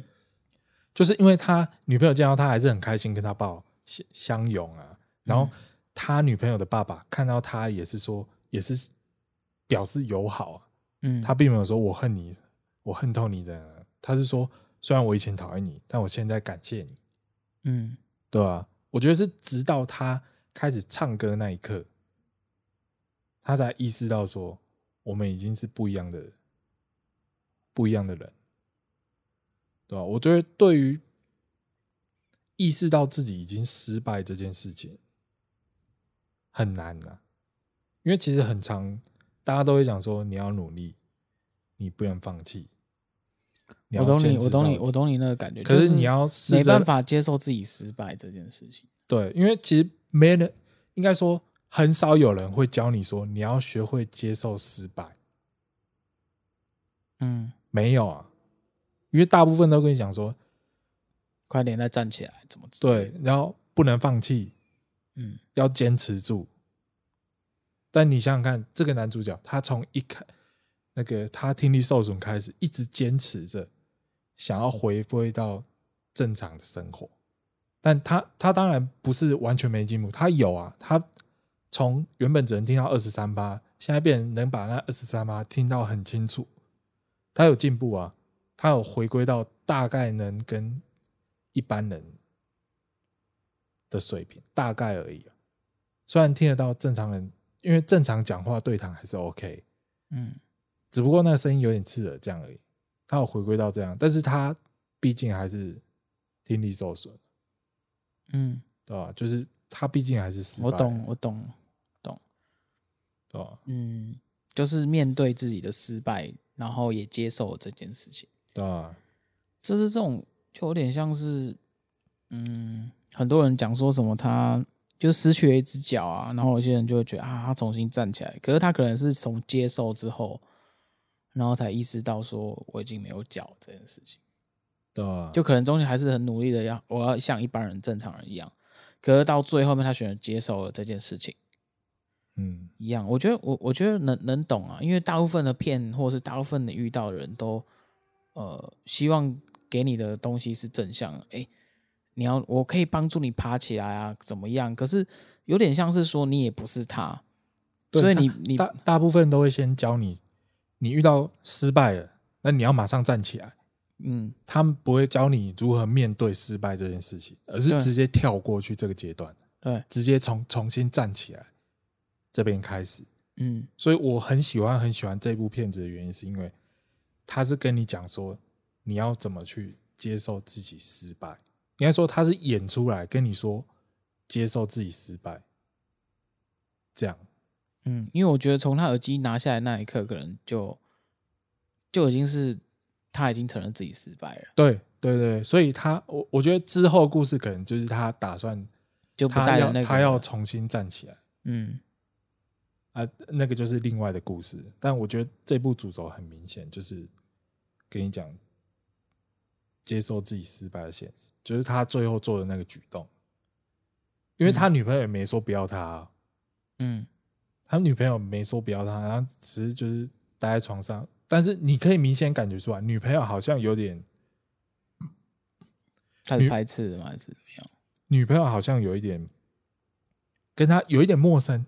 就是因为他女朋友见到他还是很开心，跟他抱相相拥啊。然后他女朋友的爸爸看到他也是说，也是表示友好啊。嗯，他并没有说我恨你，我恨透你的。他是说，虽然我以前讨厌你，但我现在感谢你。嗯，对啊？我觉得是直到他开始唱歌那一刻，他才意识到说。我们已经是不一样的，不一样的人，对吧？我觉得对于意识到自己已经失败这件事情很难呐，因为其实很长，大家都会讲说你要努力，你不能放弃。我懂你，我懂你，我懂你那个感觉。可是你要没办法接受自己失败这件事情。对，因为其实没人应该说。很少有人会教你说你要学会接受失败。嗯，没有啊，因为大部分都跟你讲说，快点再站起来，怎么对，然后不能放弃，嗯，要坚持住。但你想想看，这个男主角他从一开那个他听力受损开始，一直坚持着想要回归到正常的生活，但他他当然不是完全没进步，他有啊，他。从原本只能听到二十三八，现在变能把那二十三八听到很清楚，他有进步啊，他有回归到大概能跟一般人的水平，大概而已啊。虽然听得到正常人，因为正常讲话对谈还是 OK，嗯，只不过那个声音有点刺耳，这样而已。他有回归到这样，但是他毕竟还是听力受损，嗯，对吧？就是他毕竟还是失败。我懂，我懂。嗯，就是面对自己的失败，然后也接受了这件事情。对啊，就是这种，就有点像是，嗯，很多人讲说什么他就失去了一只脚啊，然后有些人就会觉得啊，他重新站起来，可是他可能是从接受之后，然后才意识到说我已经没有脚这件事情。对啊，就可能中间还是很努力的要我要像一般人正常人一样，可是到最后面他选择接受了这件事情。嗯，一样。我觉得我我觉得能能懂啊，因为大部分的骗或是大部分的遇到的人都，呃，希望给你的东西是正向。哎，你要我可以帮助你爬起来啊，怎么样？可是有点像是说你也不是他，所以你你大大部分都会先教你，你遇到失败了，那你要马上站起来。嗯，他们不会教你如何面对失败这件事情，而是直接跳过去这个阶段。对，直接从重新站起来这边开始。嗯，所以我很喜欢很喜欢这部片子的原因，是因为他是跟你讲说你要怎么去接受自己失败。应该说他是演出来跟你说接受自己失败，这样。嗯，因为我觉得从他耳机拿下来那一刻，可能就就已经是他已经承认自己失败了。对对对，所以他我我觉得之后故事可能就是他打算就不带那个他要他要重新站起来。嗯。啊，那个就是另外的故事，但我觉得这部主轴很明显，就是跟你讲接受自己失败的现实，就是他最后做的那个举动，因为他女朋友也没说不要他，嗯，他女朋友没说不要他，然后只是就是待在床上，但是你可以明显感觉出来，女朋友好像有点开始排斥吗？还是怎么样？女朋友好像有一点跟他有一点陌生。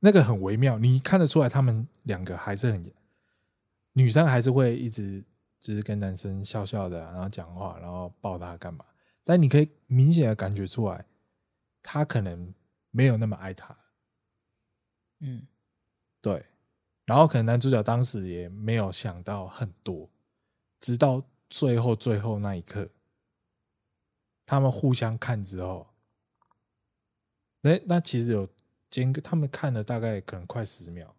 那个很微妙，你看得出来，他们两个还是很，女生还是会一直就是跟男生笑笑的，然后讲话，然后抱他干嘛？但你可以明显的感觉出来，他可能没有那么爱他。嗯，对。然后可能男主角当时也没有想到很多，直到最后最后那一刻，他们互相看之后，哎那其实有。间隔，他们看了大概可能快十秒，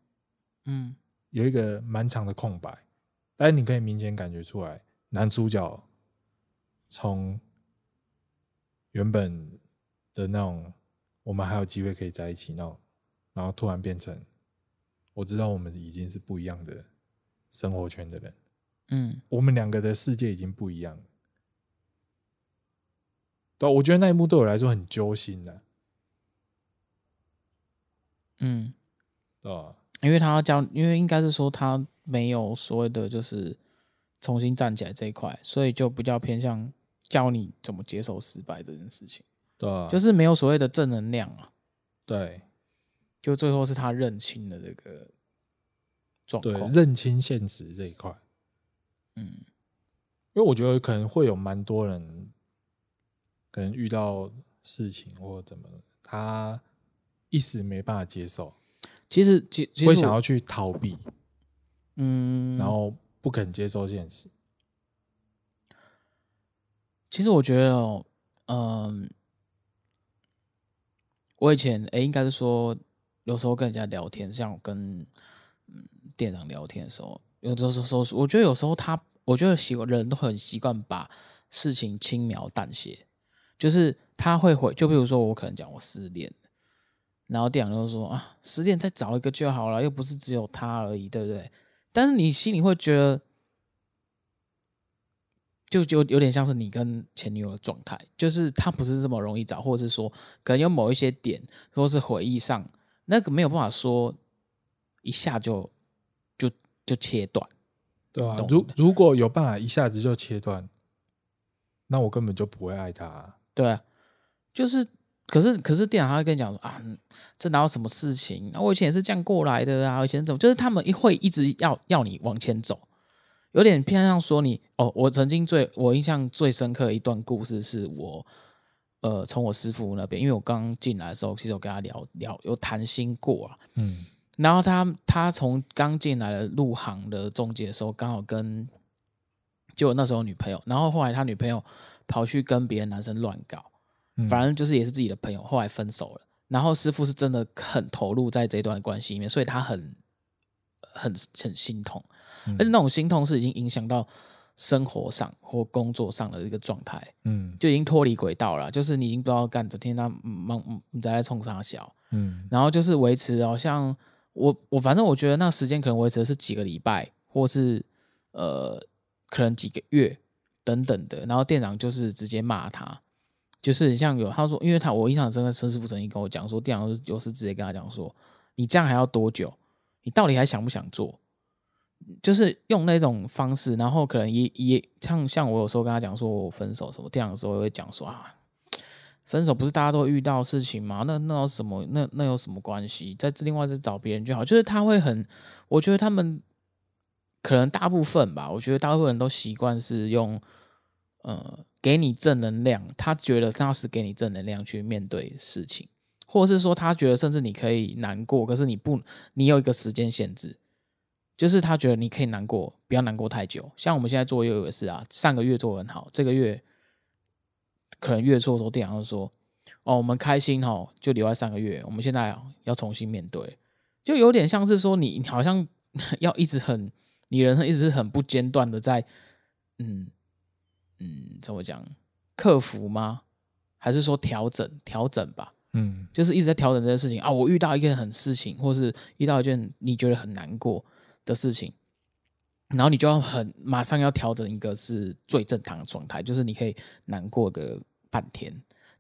嗯，有一个蛮长的空白，但是你可以明显感觉出来，男主角从原本的那种我们还有机会可以在一起那种，然后突然变成我知道我们已经是不一样的生活圈的人，嗯，我们两个的世界已经不一样了。对，我觉得那一幕对我来说很揪心的。嗯，对吧？因为他要教，因为应该是说他没有所谓的就是重新站起来这一块，所以就比较偏向教你怎么接受失败这件事情。对啊，就是没有所谓的正能量啊。对，就最后是他认清了这个状况，对，认清现实这一块。嗯，因为我觉得可能会有蛮多人可能遇到事情或者怎么，他。一时没办法接受，其实其实会想要去逃避，嗯，然后不肯接受现实。其实我觉得哦，嗯，我以前哎，应该是说，有时候跟人家聊天，像我跟嗯店长聊天的时候，有的时候我觉得有时候他，我觉得习惯人都很习惯把事情轻描淡写，就是他会回，就比如说我可能讲我失恋。然后店长就说啊，失恋再找一个就好了，又不是只有他而已，对不对？但是你心里会觉得，就就有点像是你跟前女友的状态，就是他不是这么容易找，或者是说可能有某一些点，或是回忆上那个没有办法说一下就就就切断，对啊。如如果有办法一下子就切断，那我根本就不会爱他啊。对啊，就是。可是，可是店长他会跟你讲说啊，这哪有什么事情？我以前也是这样过来的啊，我以前怎么就是他们会一直要要你往前走，有点偏向说你哦。我曾经最我印象最深刻的一段故事是我呃从我师傅那边，因为我刚进来的时候，其实我跟他聊聊有谈心过啊，嗯，然后他他从刚进来的入行的中介的时候，刚好跟就那时候女朋友，然后后来他女朋友跑去跟别的男生乱搞。反正就是也是自己的朋友，后来分手了。然后师傅是真的很投入在这段关系里面，所以他很很很心痛，而且那种心痛是已经影响到生活上或工作上的一个状态，嗯，就已经脱离轨道了。就是你已经不知道干，整天他忙，你在冲啥小，嗯，然后就是维持，好像我我反正我觉得那时间可能维持的是几个礼拜，或是呃可能几个月等等的。然后店长就是直接骂他。就是像有他说，因为他我印象深刻，陈师傅曾经跟我讲说，店长有时直接跟他讲说，你这样还要多久？你到底还想不想做？就是用那种方式，然后可能也也像像我有时候跟他讲说我分手什么，这样的时候会讲说啊，分手不是大家都遇到事情吗？那那有什么？那那有什么关系？再另外再找别人就好。就是他会很，我觉得他们可能大部分吧，我觉得大部分人都习惯是用呃给你正能量，他觉得那是给你正能量去面对事情，或者是说他觉得甚至你可以难过，可是你不，你有一个时间限制。就是他觉得你可以难过，不要难过太久。像我们现在做业务也是啊，上个月做的很好，这个月可能月初的时候店长就说：“哦，我们开心哦，就留在上个月。我们现在要重新面对，就有点像是说你好像 要一直很，你人生一直很不间断的在，嗯嗯，怎么讲？克服吗？还是说调整？调整吧。嗯，就是一直在调整这件事情啊。我遇到一件很事情，或是遇到一件你觉得很难过。”的事情，然后你就要很马上要调整一个是最正常的状态，就是你可以难过个半天、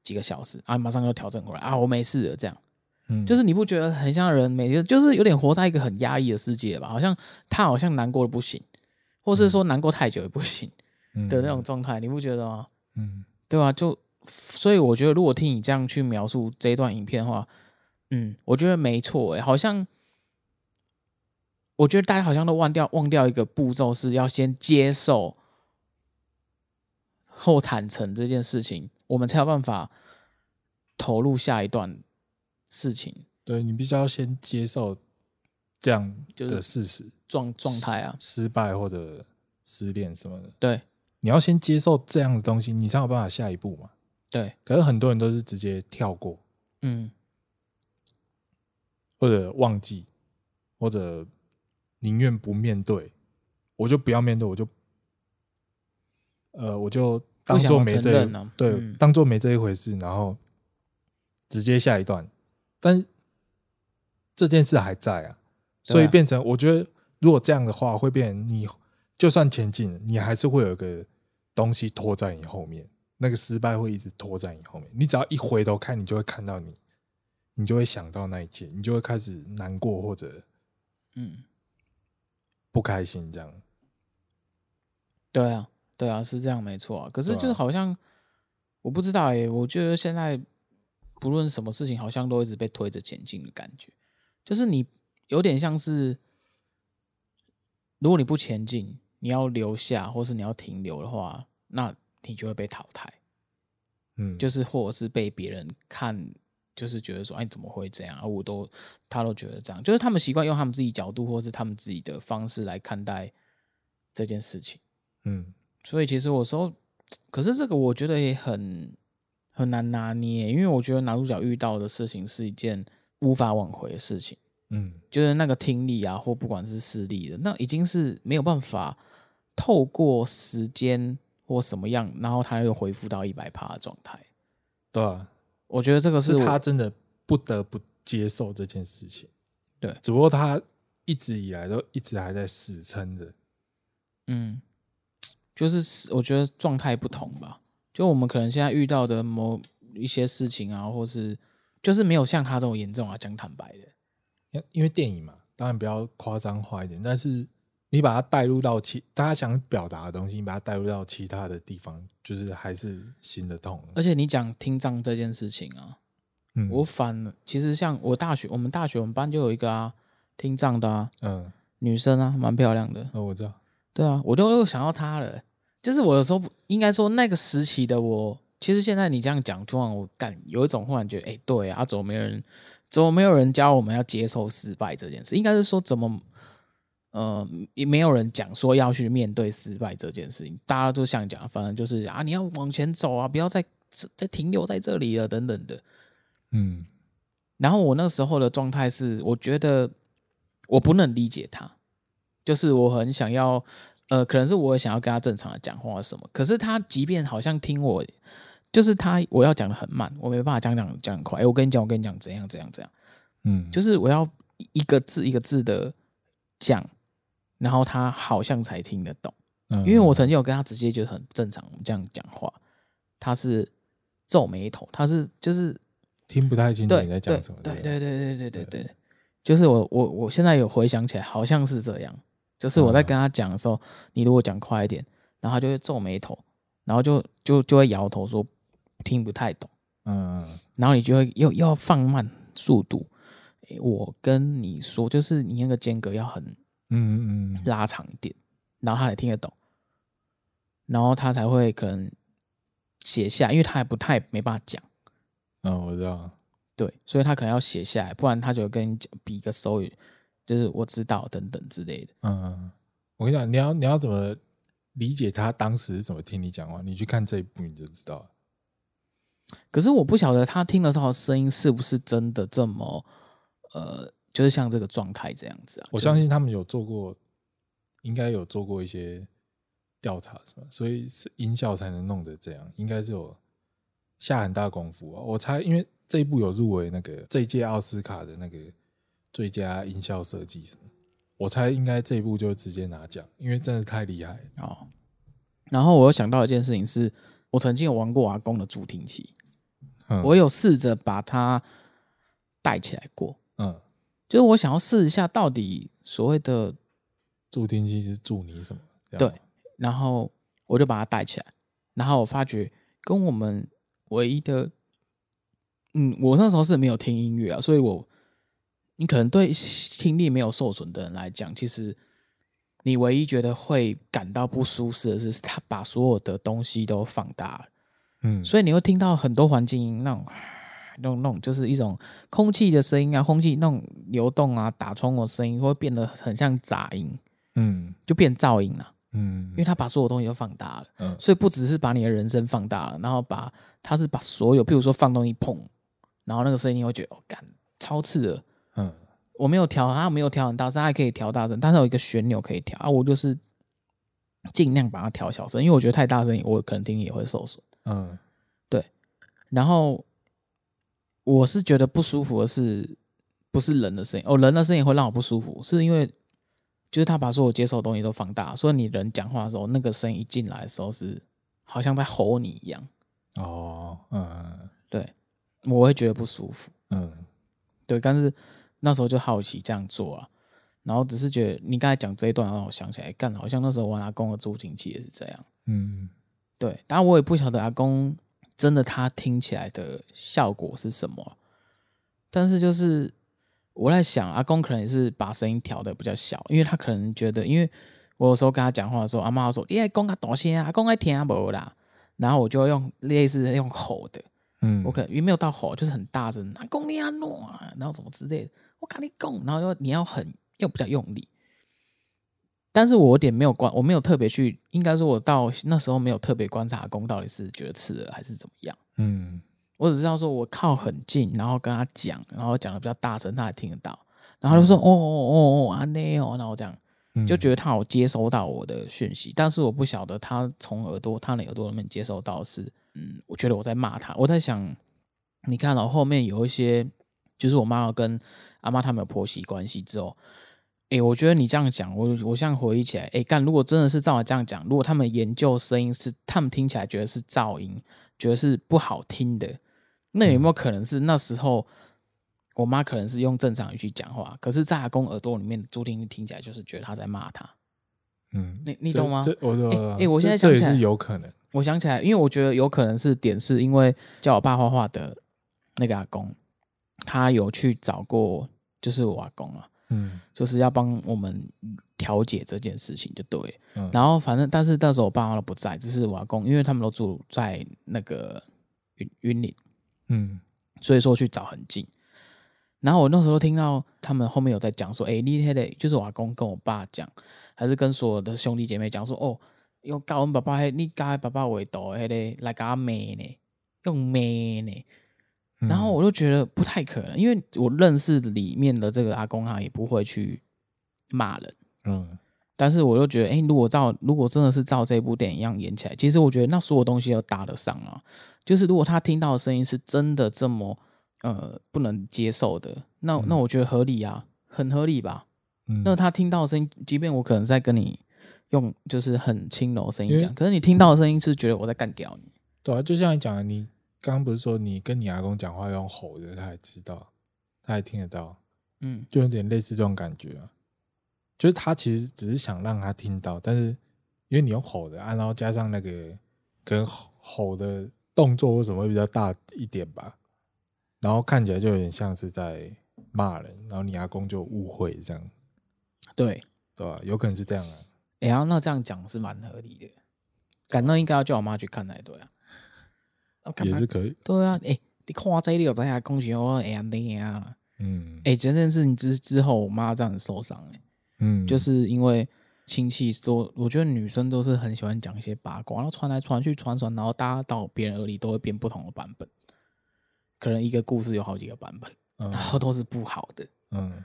几个小时啊，马上要调整回来啊，我没事了，这样，嗯，就是你不觉得很像人每天就是有点活在一个很压抑的世界吧？好像他好像难过的不行，或是说难过太久也不行的那种状态，你不觉得吗？嗯，对吧？就所以我觉得，如果听你这样去描述这一段影片的话，嗯，我觉得没错，哎，好像。我觉得大家好像都忘掉忘掉一个步骤，是要先接受后坦诚这件事情，我们才有办法投入下一段事情。对，你必须要先接受这样的事实状状态啊，失败或者失恋什么的。对，你要先接受这样的东西，你才有办法下一步嘛。对，可是很多人都是直接跳过，嗯，或者忘记，或者。宁愿不面对，我就不要面对，我就，呃，我就当做没这，啊、对，嗯、当做没这一回事，然后直接下一段。但这件事还在啊，所以变成我觉得，如果这样的话，会变成你就算前进，你还是会有个东西拖在你后面，那个失败会一直拖在你后面。你只要一回头看，你就会看到你，你就会想到那一切，你就会开始难过或者，嗯。不开心这样，对啊，对啊，是这样没错啊。可是就是好像，我不知道哎，我觉得现在不论什么事情，好像都一直被推着前进的感觉。就是你有点像是，如果你不前进，你要留下，或是你要停留的话，那你就会被淘汰。嗯，就是或者是被别人看。就是觉得说，哎，怎么会这样啊？我都，他都觉得这样，就是他们习惯用他们自己角度或是他们自己的方式来看待这件事情。嗯，所以其实我说，可是这个我觉得也很很难拿捏，因为我觉得男主角遇到的事情是一件无法挽回的事情。嗯，就是那个听力啊，或不管是视力的，那已经是没有办法透过时间或什么样，然后他又恢复到一百趴的状态。对啊。我觉得这个是，是他真的不得不接受这件事情，对，只不过他一直以来都一直还在死撑着，嗯，就是我觉得状态不同吧，就我们可能现在遇到的某一些事情啊，或是就是没有像他这种严重啊，讲坦白的，因因为电影嘛，当然比较夸张化一点，但是。你把它带入到其大家想表达的东西，你把它带入到其他的地方，就是还是行得通。而且你讲听障这件事情啊，嗯，我反其实像我大学，我们大学我们班就有一个啊听障的啊，嗯，女生啊，蛮漂亮的。哦，我知道。对啊，我都又想到她了。就是我有时候应该说那个时期的我，其实现在你这样讲，突然我感有一种忽然觉得，哎、欸，对啊，怎么没有人，怎么没有人教我们要接受失败这件事？应该是说怎么？呃，也没有人讲说要去面对失败这件事情，大家都想讲，反正就是啊，你要往前走啊，不要再再停留在这里了，等等的。嗯，然后我那时候的状态是，我觉得我不能理解他，就是我很想要，呃，可能是我想要跟他正常的讲话什么，可是他即便好像听我，就是他我要讲的很慢，我没办法讲讲讲很快。哎，我跟你讲，我跟你讲，怎样怎样怎样，嗯，就是我要一个字一个字的讲。然后他好像才听得懂，因为我曾经有跟他直接就很正常这样讲话，他是皱眉头，他是就是听不太清楚你在讲什么。对对对？对对对对，就是我我我现在有回想起来，好像是这样，就是我在跟他讲的时候，你如果讲快一点，然后他就会皱眉头，然后就就就会摇头说听不太懂，嗯，然后你就会又又要放慢速度。我跟你说，就是你那个间隔要很嗯嗯拉长一点，然后他才听得懂，然后他才会可能写下，因为他还不太没办法讲。嗯，我知道。对，所以他可能要写下来，不然他就跟你讲比个手语，就是我知道等等之类的。嗯，我跟你讲，你要你要怎么理解他当时是怎么听你讲话？你去看这一部你就知道了。可是我不晓得他听得到的声音是不是真的这么。呃，就是像这个状态这样子啊，我相信他们有做过，应该有做过一些调查，是吧？所以是音效才能弄得这样，应该是有下很大功夫啊。我猜，因为这一部有入围那个这一届奥斯卡的那个最佳音效设计什么，我猜应该这一部就直接拿奖，因为真的太厉害哦。然后我又想到一件事情是，我曾经有玩过阿公的助听器，嗯，我有试着把它带起来过。嗯，就是我想要试一下，到底所谓的助听器是助你什么？对，然后我就把它带起来，然后我发觉跟我们唯一的，嗯，我那时候是没有听音乐啊，所以我你可能对听力没有受损的人来讲，其实你唯一觉得会感到不舒适的是，他把所有的东西都放大了，嗯，所以你会听到很多环境音那种。那种那种就是一种空气的声音啊，空气那种流动啊，打窗的声音会变得很像杂音，嗯，就变噪音了，嗯，因为他把所有东西都放大了，嗯，所以不只是把你的人声放大了，然后把他是把所有，譬如说放东西碰，然后那个声音你会觉得哦，干超刺耳，嗯，我没有调，他没有调很大声，他还可以调大声，但是有一个旋钮可以调啊，我就是尽量把它调小声，因为我觉得太大声，我可能听力也会受损，嗯，对，然后。我是觉得不舒服的是，不是人的声音哦，人的声音会让我不舒服，是因为就是他把所有接受的东西都放大，所以你人讲话的时候，那个声音一进来的时候是好像在吼你一样。哦，嗯，对，我会觉得不舒服。嗯，对，但是那时候就好奇这样做啊，然后只是觉得你刚才讲这一段让我想起来，干好像那时候我阿公的助听器也是这样。嗯，对，当然我也不晓得阿公。真的，他听起来的效果是什么？但是就是我在想，阿公可能也是把声音调的比较小，因为他可能觉得，因为我有时候跟他讲话的时候，阿妈说：“你爱讲个大声啊，阿公爱听无啦。”然后我就用类似用吼的，嗯，我可能也没有到吼，就是很大声，阿公你安诺啊，然后什么之类的，我跟你讲，然后又你要很又比较用力。但是我有点没有观，我没有特别去，应该说，我到那时候没有特别观察阿公到底是觉得刺耳还是怎么样。嗯，我只知道说我靠很近，然后跟他讲，然后讲的比较大声，他还听得到，然后就说、嗯、哦哦哦哦，阿内哦，然后这样就觉得他有接收到我的讯息，但是我不晓得他从耳朵，他的耳朵里面接收到是，嗯，我觉得我在骂他，我在想，你看到后面有一些，就是我妈妈跟阿妈他们有婆媳关系之后。哎、欸，我觉得你这样讲，我我现在回忆起来，哎、欸，干，如果真的是照我这样讲，如果他们研究声音是，他们听起来觉得是噪音，觉得是不好听的，那有没有可能是那时候我妈可能是用正常语气讲话，可是在阿公耳朵里面，助听听起来就是觉得他在骂他。嗯，你你懂吗？我哎、我现在想起来这也是有可能。我想起来，因为我觉得有可能是点，是因为教我爸画画的那个阿公，他有去找过，就是我阿公啊。嗯，就是要帮我们调解这件事情，就对。嗯，然后反正，但是那时候我爸妈都不在，只是我阿公，因为他们都住在那个云云林，嗯，所以说去找很近。然后我那时候听到他们后面有在讲说，哎，你那个就是我阿公跟我爸讲，还是跟所有的兄弟姐妹讲说，哦，用教我们爸爸，你教爸爸为度，那个来教妹呢，用妹呢。然后我就觉得不太可能，因为我认识里面的这个阿公啊，也不会去骂人。嗯，但是我就觉得，哎，如果照如果真的是照这部电影一样演起来，其实我觉得那所有东西都搭得上啊。就是如果他听到的声音是真的这么呃不能接受的，那那我觉得合理啊，很合理吧。嗯，那他听到的声音，即便我可能在跟你用就是很轻柔的声音讲，可是你听到的声音是觉得我在干掉你。对啊，就像你讲的你。刚刚不是说你跟你阿公讲话用吼的，他还知道，他还听得到，嗯，就有点类似这种感觉啊。就是他其实只是想让他听到，但是因为你用吼的啊，然后加上那个跟吼的动作为什么会比较大一点吧，然后看起来就有点像是在骂人，然后你阿公就误会这样，对对吧？有可能是这样啊。哎呀，那这样讲是蛮合理的。感那应该要叫我妈去看才对啊。也是可以。对啊，哎、欸，你看这里有在下恭喜我哎呀你啊。嗯。哎、欸，这件事情之之后，我妈这样受伤哎。嗯。就是因为亲戚说，我觉得女生都是很喜欢讲一些八卦，然后传来传去传传，然后大家到别人耳里都会变不同的版本。可能一个故事有好几个版本，嗯、然后都是不好的。嗯。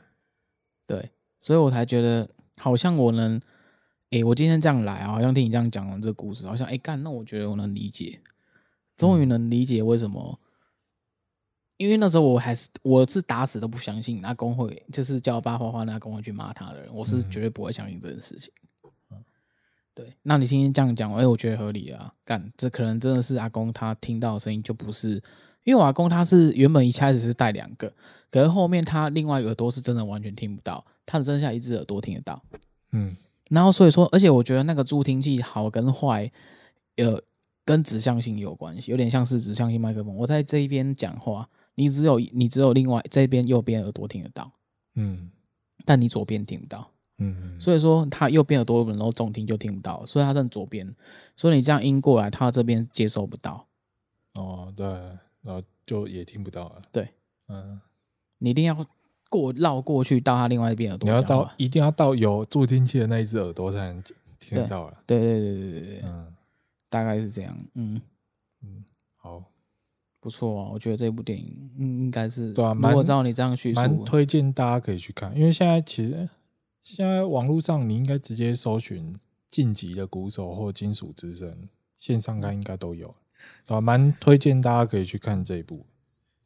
对，所以我才觉得好像我能。哎、欸，我今天这样来啊，好像听你这样讲完这个故事，好像哎干、欸，那我觉得我能理解，终于能理解为什么，嗯、因为那时候我还是我是打死都不相信阿公会，就是叫我爸花花，那阿公会去骂他的人，我是绝对不会相信这件事情。嗯、对，那你今天这样讲，哎、欸，我觉得合理啊，干，这可能真的是阿公他听到的声音就不是，因为我阿公他是原本一开始是带两个，可是后面他另外耳朵是真的完全听不到，他只剩下一只耳朵听得到，嗯。然后所以说，而且我觉得那个助听器好跟坏，呃，跟指向性有关系，有点像是指向性麦克风。我在这一边讲话，你只有你只有另外这边右边耳朵听得到，嗯，但你左边听不到，嗯，所以说他右边耳朵然后重听就听不到，所以他在左边，所以你这样音过来，他这边接收不到。哦，对，然后就也听不到了。对，嗯，你一定要。过绕过去到他另外一边耳朵，你要到一定要到有助听器的那一只耳朵才能听得到了。对对对对对对，嗯，大概是这样。嗯嗯，好，不错啊，我觉得这部电影应应该是对啊，如果照你这样叙述，蛮推荐大家可以去看，因为现在其实现在网络上你应该直接搜寻《晋级的鼓手》或《金属之声》，线上看应该都有，对吧？蛮推荐大家可以去看这一部。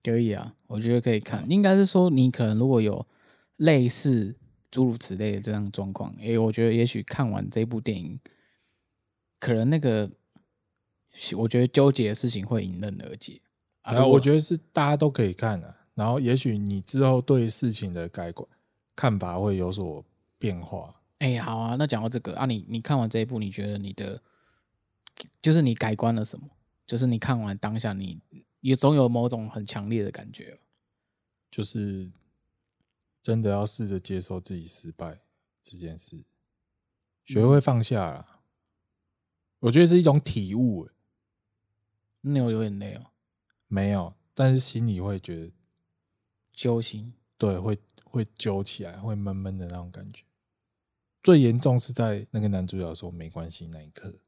可以啊，我觉得可以看。应该是说，你可能如果有类似诸如此类的这样状况，诶，我觉得也许看完这部电影，可能那个我觉得纠结的事情会迎刃而解。然后我觉得是大家都可以看的，然后也许你之后对事情的改观看法会有所变化。哎，好啊，那讲到这个啊你，你你看完这一部，你觉得你的就是你改观了什么？就是你看完当下你。也总有某种很强烈的感觉，就是真的要试着接受自己失败这件事，学会放下了。我觉得是一种体悟。那有有点累哦？没有，但是心里会觉得揪心。对，会会揪起来，会闷闷的那种感觉。最严重是在那个男主角说没关系那一刻，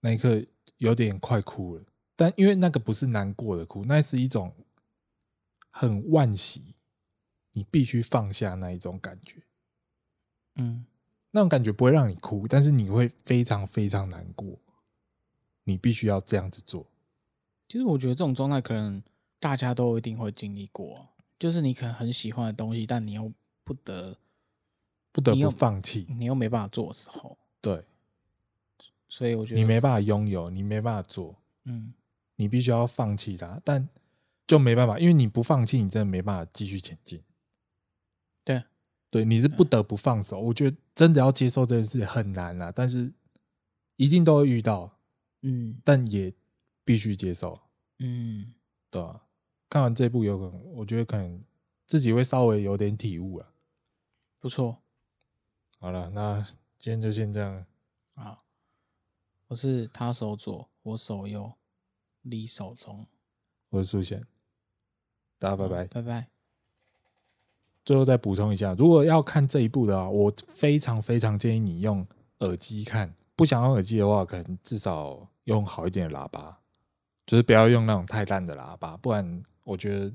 那一刻有点快哭了。但因为那个不是难过的哭，那是一种很惋惜，你必须放下那一种感觉。嗯，那种感觉不会让你哭，但是你会非常非常难过。你必须要这样子做。其实我觉得这种状态可能大家都一定会经历过，就是你可能很喜欢的东西，但你又不得不得不放弃，你又没办法做的时候，对。所以我觉得你没办法拥有，你没办法做，嗯。你必须要放弃它，但就没办法，因为你不放弃，你真的没办法继续前进。对，对，你是不得不放手。我觉得真的要接受这件事很难啊，但是一定都会遇到，嗯，但也必须接受，嗯，对吧？看完这部，有可能我觉得可能自己会稍微有点体悟了。不错，好了，那今天就先这样。好，我是他手左，我手右。你手中，我是苏贤，大家拜拜，拜拜。最后再补充一下，如果要看这一部的话，我非常非常建议你用耳机看。不想用耳机的话，可能至少用好一点的喇叭，就是不要用那种太烂的喇叭，不然我觉得